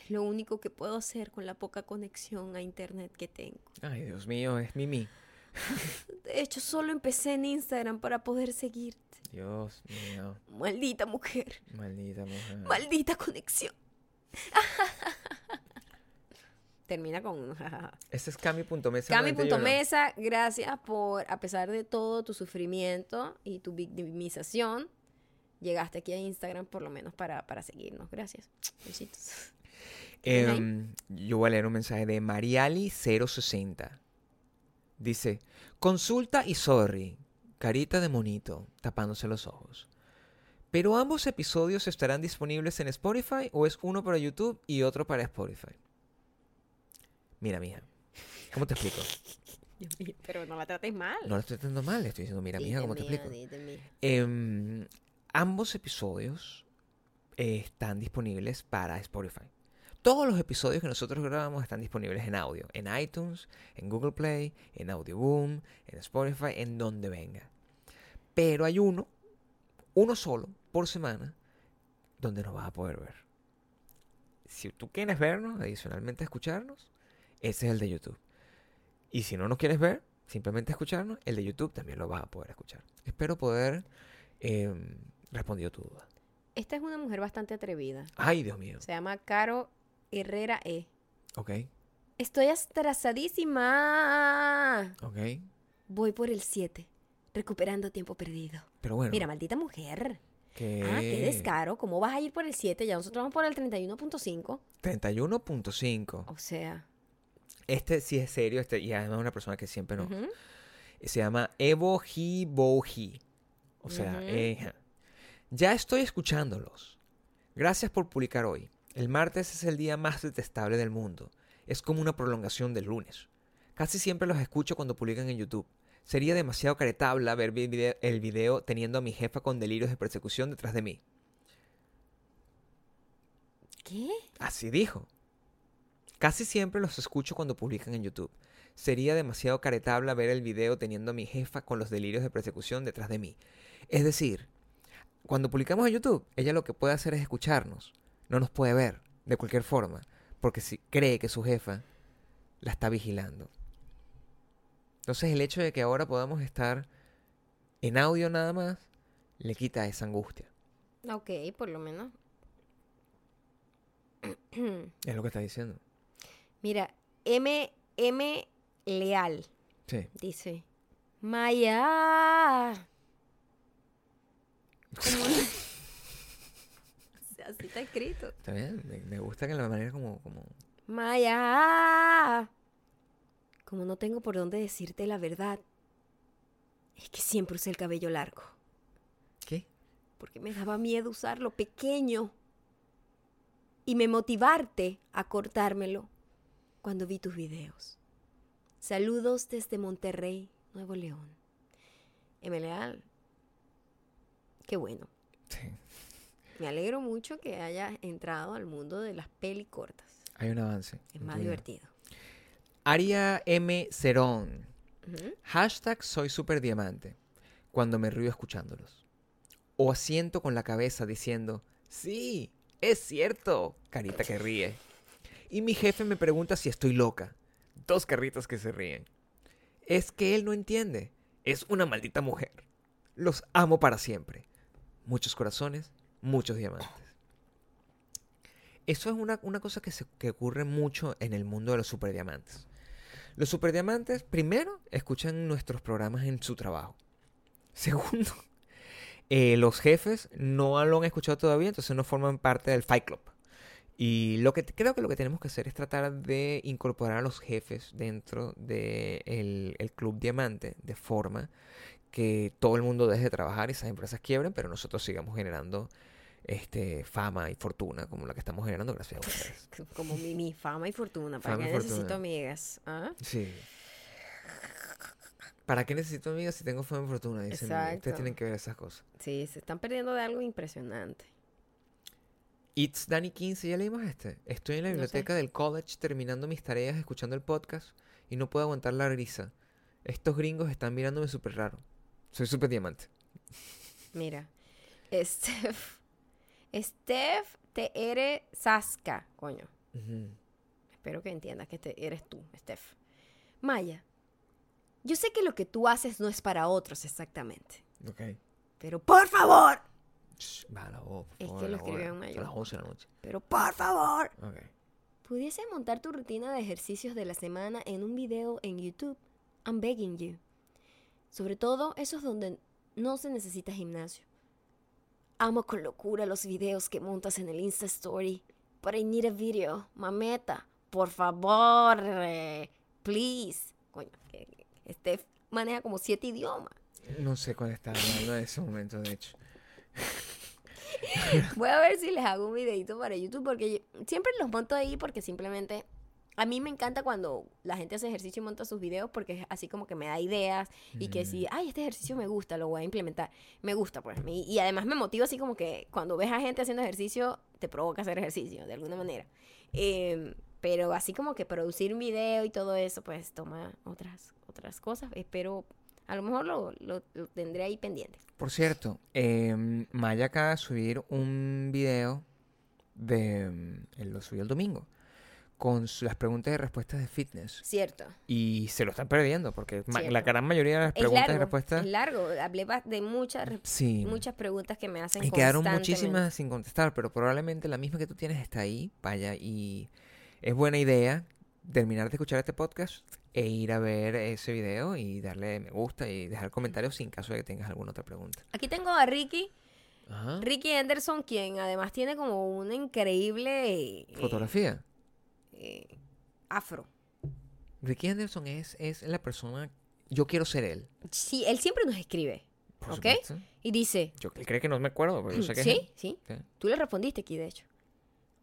Es lo único que puedo hacer con la poca conexión a internet que tengo. Ay, Dios mío, es Mimi. (laughs) De hecho, solo empecé en Instagram para poder seguirte. Dios mío, Maldita mujer. maldita mujer. Maldita conexión. (laughs) Termina con. Este es Cami.mesa. Cami.mesa, gracias por, a pesar de todo tu sufrimiento y tu victimización, llegaste aquí a Instagram por lo menos para, para seguirnos. Gracias. Besitos. Em, yo voy a leer un mensaje de Mariali060. Dice, consulta y sorry, carita de monito, tapándose los ojos. Pero ambos episodios estarán disponibles en Spotify o es uno para YouTube y otro para Spotify. Mira, mija, ¿cómo te explico? Pero no la trates mal. No lo estoy tratando mal, le estoy diciendo, mira, mija, ¿cómo te explico? Em, ambos episodios eh, están disponibles para Spotify. Todos los episodios que nosotros grabamos están disponibles en audio, en iTunes, en Google Play, en Audioboom, en Spotify, en donde venga. Pero hay uno, uno solo por semana, donde nos vas a poder ver. Si tú quieres vernos, adicionalmente escucharnos, ese es el de YouTube. Y si no nos quieres ver, simplemente escucharnos, el de YouTube también lo vas a poder escuchar. Espero poder eh, responder tu duda. Esta es una mujer bastante atrevida. Ay, Dios mío. Se llama Caro Herrera E. Ok, Estoy atrasadísima. ok. Voy por el 7, recuperando tiempo perdido. Pero bueno, Mira, maldita mujer. que Ah, qué descaro. ¿Cómo vas a ir por el 7? Ya nosotros vamos por el 31.5. 31.5. O sea. Este sí es serio, este, y además es una persona que siempre no. ujú. Se llama Evo Boji. O sea, eh, ya estoy escuchándolos. Gracias por publicar hoy. El martes es el día más detestable del mundo. Es como una prolongación del lunes. Casi siempre los escucho cuando publican en YouTube. Sería demasiado caretabla ver el video teniendo a mi jefa con delirios de persecución detrás de mí. ¿Qué? Así dijo. Casi siempre los escucho cuando publican en YouTube. Sería demasiado caretabla ver el video teniendo a mi jefa con los delirios de persecución detrás de mí. Es decir, cuando publicamos en YouTube, ella lo que puede hacer es escucharnos. No nos puede ver, de cualquier forma, porque si cree que su jefa la está vigilando. Entonces el hecho de que ahora podamos estar en audio nada más, le quita esa angustia. Ok, por lo menos. Es lo que está diciendo. Mira, M. M. Leal Sí. dice: Maya. (laughs) Así está escrito. Está bien, me, me gusta que la manera como, como Maya. Como no tengo por dónde decirte la verdad, es que siempre usé el cabello largo. ¿Qué? Porque me daba miedo usarlo pequeño. Y me motivarte a cortármelo cuando vi tus videos. Saludos desde Monterrey, Nuevo León. M. Leal. Qué bueno. Sí. Me alegro mucho que hayas entrado al mundo de las peli cortas. Hay un avance. Es más vida. divertido. Aria M. Cerón. Hashtag soy super diamante. Cuando me río escuchándolos. O asiento con la cabeza diciendo, sí, es cierto. Carita que ríe. Y mi jefe me pregunta si estoy loca. Dos carritas que se ríen. Es que él no entiende. Es una maldita mujer. Los amo para siempre. Muchos corazones, muchos diamantes. Eso es una, una cosa que, se, que ocurre mucho en el mundo de los superdiamantes. Los superdiamantes, primero, escuchan nuestros programas en su trabajo. (laughs) Segundo, eh, los jefes no lo han escuchado todavía, entonces no forman parte del Fight Club. Y lo que creo que lo que tenemos que hacer es tratar de incorporar a los jefes dentro del de el Club Diamante de forma que todo el mundo deje de trabajar y esas empresas quiebren, pero nosotros sigamos generando este, fama y fortuna como la que estamos generando gracias a ustedes. (laughs) Como mi, mi fama y fortuna. ¿Para Fama qué necesito amigas? ¿Ah? Sí. ¿Para qué necesito amigas si tengo fama y fortuna? Dicen, Exacto. ustedes tienen que ver esas cosas. Sí, se están perdiendo de algo impresionante. It's Danny 15, ¿ya leímos este? Estoy en la No sé. biblioteca del college terminando mis tareas, escuchando el podcast y no puedo aguantar la risa. Estos gringos están mirándome súper raro. Soy súper diamante. Mira, Steph, Steph TR Sasca, coño. Ujú. Espero que entiendas que este eres tú, Steph. Maya, yo sé que lo que tú haces no es para otros exactamente, Ok. pero por favor, Shh, la voz, por Es favor, que lo escribió en Son mayor. las 11 de la noche. pero por favor, Ok. ¿pudiese montar tu rutina de ejercicios de la semana en un video en YouTube? I'm begging you. Sobre todo esos donde no se necesita gimnasio. Amo con locura los videos que montas en el Insta Story. But I need a video. Mameta, por favor. eh, Please. Coño, que que Steph maneja como siete idiomas. No sé cuál está hablando en ese momento, de hecho. (laughs) Voy a ver si les hago un videito para YouTube porque yo- siempre los monto ahí porque simplemente a mí me encanta cuando la gente hace ejercicio y monta sus videos porque es así como que me da ideas y que si, ay, este ejercicio me gusta, lo voy a implementar. Me gusta, pues. Y, y además me motiva así como que cuando ves a gente haciendo ejercicio, te provoca hacer ejercicio de alguna manera. Em, pero así como que producir un video y todo eso, pues toma otras, otras cosas. Espero, a lo mejor lo, lo- lo tendré ahí pendiente. Por cierto, em, Maya acaba de subir un video de... em, él lo subió el domingo. Con su- las preguntas y respuestas de fitness. Cierto. Y se lo están perdiendo porque la gran mayoría de las preguntas y respuestas... es largo. Hablé de muchas, Sí. muchas preguntas que me hacen Y quedaron muchísimas sin contestar, pero probablemente la misma que tú tienes está ahí, vaya, y es buena idea terminar de escuchar este podcast e ir a ver ese video y darle me gusta y dejar comentarios sin caso de que tengas alguna otra pregunta. Aquí tengo a Ricky, Ajá. Ricky Anderson, quien además tiene como una increíble eh, Fotografía. eh, afro. Ricky Anderson es, es la persona, yo quiero ser él. Sí, él siempre nos escribe Por ¿Ok? supuesto. y dice, Yo, él cree que no me acuerdo, pero yo sé que es sí, él. sí, Sí. tú le respondiste aquí de hecho.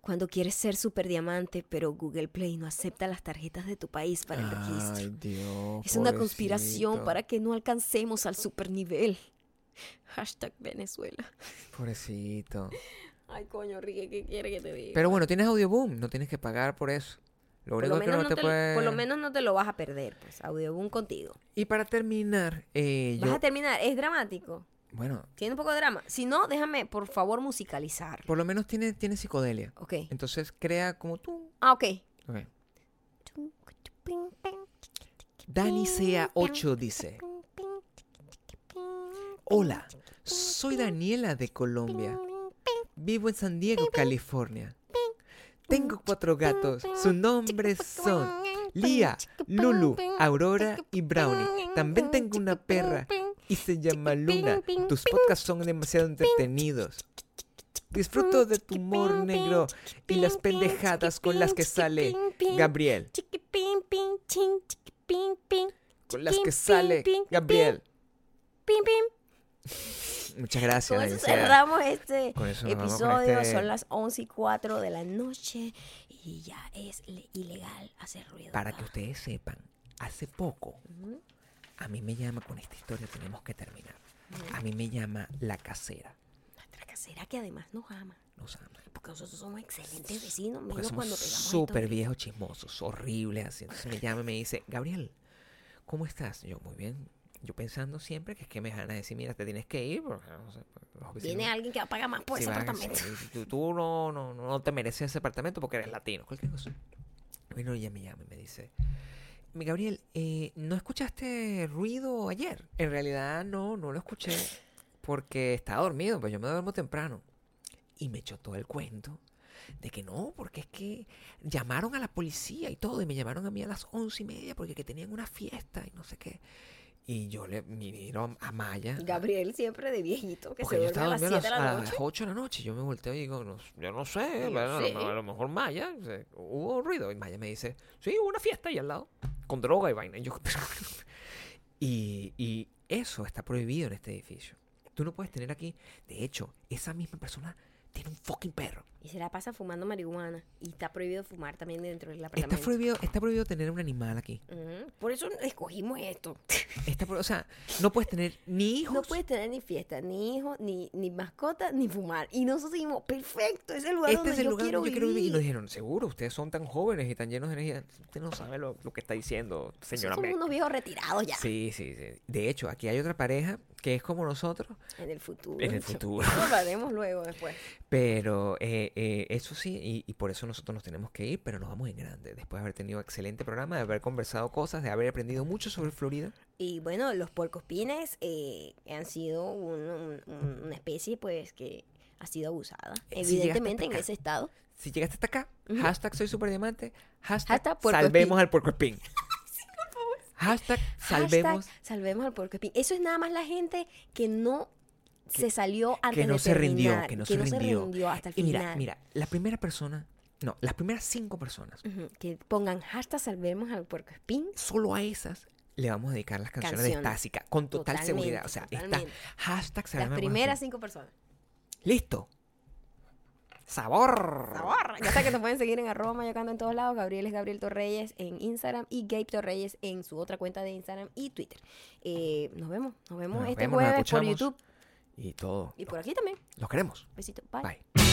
Cuando quieres ser super diamante, pero Google Play no acepta las tarjetas de tu país para el registro. Ay, Dios. Es una conspiración pobrecito. para que no alcancemos al super nivel. Hashtag Venezuela. Pobrecito. Ay, coño, Ricky, ¿qué quiere que te diga? Pero bueno, tienes Audioboom, no tienes que pagar por eso. Lo por único lo, que menos no no te te, puede... por lo menos no te lo vas a perder, pues. Audioboom contigo. Y para terminar, eh, Vas yo... a terminar. Es dramático. Bueno, Tiene un poco de drama. Si no, déjame, por favor, musicalizar. por lo menos tiene, tiene psicodelia. Ok. Entonces crea como tú. Ah, ok. Ok. Dani Sea 8 dice: Hola, soy Daniela de Colombia. Vivo en San Diego, California. Tengo cuatro gatos. Sus nombres son Lía, Lulu, Aurora y Brownie. También tengo una perra y se llama Luna. Tus podcasts son demasiado entretenidos. Disfruto de tu humor negro y las pendejadas con las que sale Gabriel. Con las que sale Gabriel. (laughs) Muchas gracias. Con eso cerramos este eso episodio. este- Son las 11 y 4 de la noche y ya es le- ilegal hacer ruido. Para que ustedes sepan, hace poco. A mí me llama con esta historia, tenemos que terminar. A mí me llama la casera. Nuestra casera que además nos ama. Nos ama. Porque nosotros somos excelentes vecinos, Porque menos somos cuando pegamos súper viejos chismosos, horribles así. Entonces me llama y me dice, Gabriel, ¿cómo estás? Yo, muy bien. Yo pensando siempre que es que me van a decir, mira, te tienes que ir. Porque, no sé, vecinos- Viene alguien que va a pagar más por Sí, ese apartamento. tú, tú no, no, no te mereces ese apartamento porque eres latino, cualquier cosa. Bueno, ella me llama y me dice, "Mi Gabriel, eh, ¿no escuchaste ruido ayer? En realidad no, no lo escuché. porque estaba dormido, pues yo me duermo temprano. Y me echó todo el cuento de que no, porque es que llamaron a la policía y todo, y me llamaron a mí a las once y media porque que tenían una fiesta y no sé qué. Y yo le miro a Maya. Gabriel siempre de viejito, que Porque se yo duerme a estaba las dormido 7 de a la las, noche. 8 de la noche. Yo me volteo y digo, no, yo no sé, Yo bueno, a, lo, sé. mejor- a lo mejor Maya, o sea, hubo ruido. Y Maya me dice, sí, hubo una fiesta ahí al lado, con droga y vaina. Y, yo, (laughs) y, y eso está prohibido en este edificio. Tú no puedes tener aquí, de hecho, esa misma persona tiene un fucking perro. Y se la pasa fumando marihuana. Y está prohibido fumar también dentro del Está apartamento. prohibido, está prohibido tener un animal aquí. Por eso escogimos esto. Está o sea, no puedes tener ni hijos. No puedes tener ni fiesta, ni hijos, ni, ni mascota, ni fumar. Y nosotros dijimos, perfecto, es el lugar Este donde es el yo lugar quiero donde yo quiero vivir. Y nos dijeron, seguro, ustedes son tan jóvenes y tan llenos de energía. Usted no sabe lo, lo que está diciendo, señora Somos Meg". unos viejos retirados ya. Sí, sí, sí. De hecho, aquí hay otra pareja que es como nosotros, En el futuro. En el futuro. Lo hablaremos luego después. (laughs) pero eh, eh, eso sí, y, y por eso nosotros nos tenemos que ir, pero nos vamos en grande. Después de haber tenido excelente programa, de haber conversado cosas, de haber aprendido mucho sobre Florida. Y bueno, los puercoespines eh, han sido un- un- un- una especie pues que ha sido abusada. Eh, si Evidentemente en ese estado. Si llegaste hasta acá, Ujú. hashtag soy superdiamante, hashtag, Hashtag salvemos al puercoespín. Hashtag salvemos Hashtag salvemos al puercoespín. Eso es nada más la gente que no se salió antes que no de se rindió, terminar, que no se rindió. hasta el Y final. mira, mira, la primera persona, no, las primeras cinco personas, Que pongan hashtag salvemos al puercoespín. solo a esas le vamos a dedicar las canciones, de. Estásica, con total Totalmente, seguridad. O sea, está totalmente. hashtag Las salvemos al primeras cinco personas. Listo. Sabor. Sabor. Ya saben que nos pueden seguir en arroba mayocando en todos lados. Gabriel es Gabriel Torreyes en Instagram y Gabe Torreyes en su otra cuenta de Instagram y Twitter. Eh, nos vemos. Nos vemos Nos este vemos, jueves por. YouTube Y todo. y por aquí también. Los queremos. Besito. Bye. Bye.